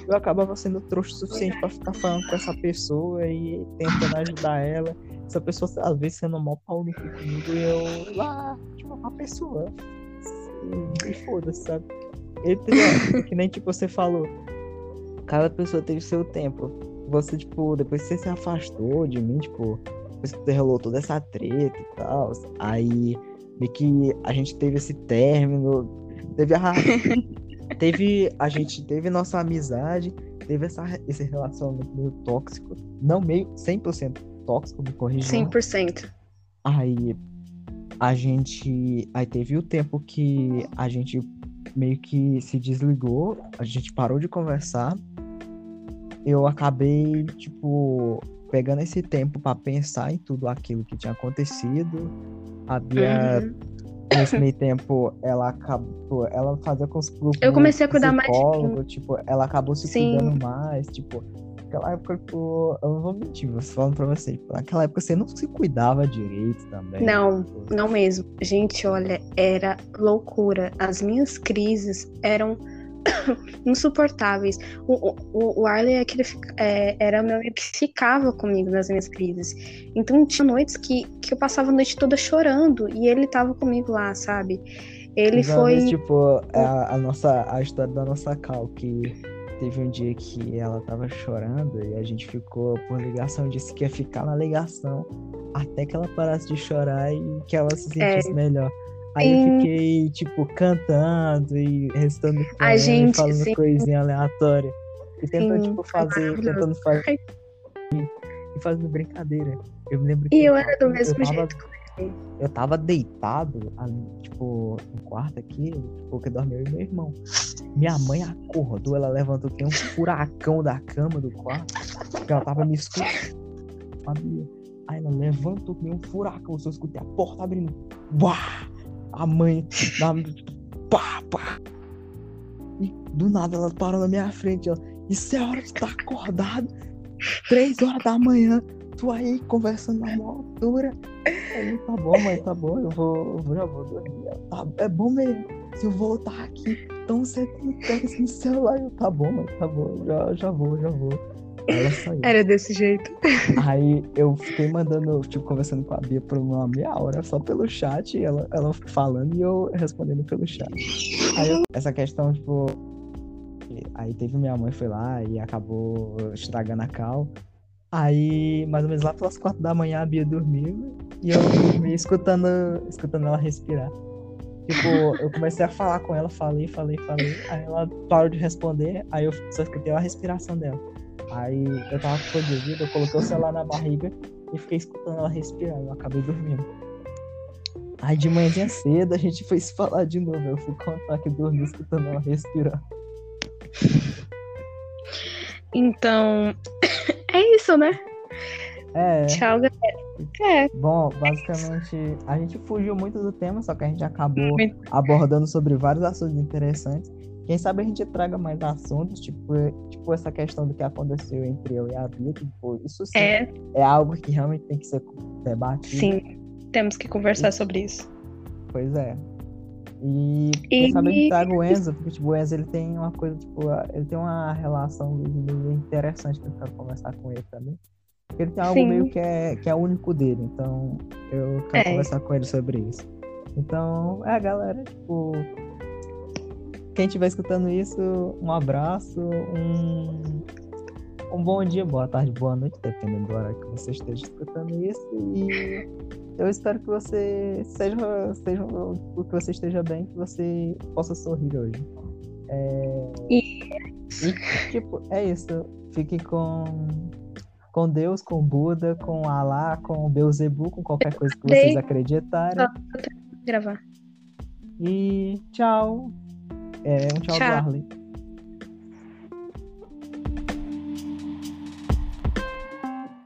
Eu acabava sendo trouxa o suficiente pra ficar falando com essa pessoa e tentando ajudar ela. Essa pessoa, às vezes, sendo mal pau no comigo, e eu lá, tipo, uma pessoa. E, e foda-se, sabe? Entre, que nem tipo você falou, cada pessoa teve seu tempo você, tipo, depois que você se afastou de mim, tipo, depois que você rolou toda essa treta e tal, aí meio que a gente teve esse término, teve a. <laughs> teve. A gente teve nossa amizade, teve essa, esse relacionamento meio tóxico. Não meio 100% tóxico, me corrija. 100%. Aí a gente. Aí teve o tempo que a gente meio que se desligou, a gente parou de conversar. Eu acabei, tipo, pegando esse tempo pra pensar em tudo aquilo que tinha acontecido. A Bia, Uhum. nesse meio tempo, ela acabou. Ela fazia com os grupos. Eu comecei a cuidar mais de mim. Tipo, ela acabou se Sim. cuidando mais. Tipo, naquela época, tipo, eu não vou mentir, vou falando pra você. Tipo, naquela época você não se cuidava direito também. Não, tipo, Não mesmo. Gente, olha, era loucura. As minhas crises eram <coughs> insuportáveis. O, o, o Arley é aquele, é, era meu amigo que ficava comigo nas minhas crises. Então tinha noites que, que eu passava a noite toda chorando e ele tava comigo lá, sabe? Ele foi. tipo, a, a nossa, a história da nossa Cal, que teve um dia que ela tava chorando e a gente ficou por ligação, disse que ia ficar na ligação até que ela parasse de chorar e que ela se sentisse melhor. Aí eu Sim. fiquei, tipo, cantando e recitando com A gente, falando sim. coisinha aleatória. E tentando, tipo, fazer, tentando fazer e fazendo brincadeira. Eu me lembro que E eu tava- era do mesmo eu tava jeito com ele. eu tava deitado, ali, tipo, no quarto aqui, porque dormiu eu e meu irmão. Minha mãe acordou, ela levantou, tem um furacão da cama do quarto, porque ela tava me escutando. Sabia? Aí ela levantou, tem um furacão, eu só escutei a porta abrindo. Buá! A mãe, na, pá, pá. E do nada ela parou na minha frente, ela, isso é hora de estar acordado, três horas da manhã, tu aí conversando na maior altura. Aí, tá bom, mãe, tá bom, eu vou, eu já vou dormir. Tá, é bom mesmo. Se eu voltar aqui, então você tem que pegar esse celular. Eu, tá bom, mãe, tá bom, já, já vou, já vou. Ela saiu. Era desse jeito. <laughs> Aí eu fiquei mandando, tipo, conversando com a Bia por uma meia hora, só pelo chat, ela, ela falando e eu respondendo pelo chat. Aí eu- essa questão, tipo. Aí teve minha mãe foi lá e acabou estragando a cal. Aí, mais ou menos lá pelas quatro da manhã, a Bia dormiu e eu dormi escutando, escutando ela respirar. Tipo, eu comecei a falar com ela, falei, falei, falei. Aí ela parou de responder, aí eu só escutei a respiração dela. Aí eu tava com de ouvido, eu coloquei o celular na barriga e fiquei escutando ela respirar. Eu acabei dormindo. Aí de manhãzinha cedo a gente foi se falar de novo. Eu fui contar que dormi escutando ela respirar. Então, <coughs> é isso, né? É. Tchau, galera. É. Bom, basicamente, a gente fugiu muito do tema, só que a gente acabou abordando sobre vários assuntos interessantes. Quem sabe a gente traga mais assuntos, tipo, tipo essa questão do que aconteceu entre eu e a Bia, tipo, isso sim é. é algo que realmente tem que ser debatido. Sim, temos que conversar e... sobre isso. Pois é. E, e... quem sabe a gente traga o Enzo, porque tipo, o Enzo ele tem uma coisa, tipo, ele tem uma relação meio interessante que eu quero conversar com ele também. Ele tem algo Sim. meio que é, que é único dele, então eu quero é. conversar com ele sobre isso. Então, é, galera, tipo, quem estiver escutando isso, um abraço, um, um bom dia, boa tarde, boa noite, dependendo do horário que você esteja escutando isso. E eu espero que você seja, seja que você esteja bem, que você possa sorrir hoje. É... E... e tipo, é isso. Fique com com Deus, com Buda, com Alá, com Beuzebu, com qualquer coisa que vocês acreditarem. gravar. E tchau. É um tchau, tchau. Arley.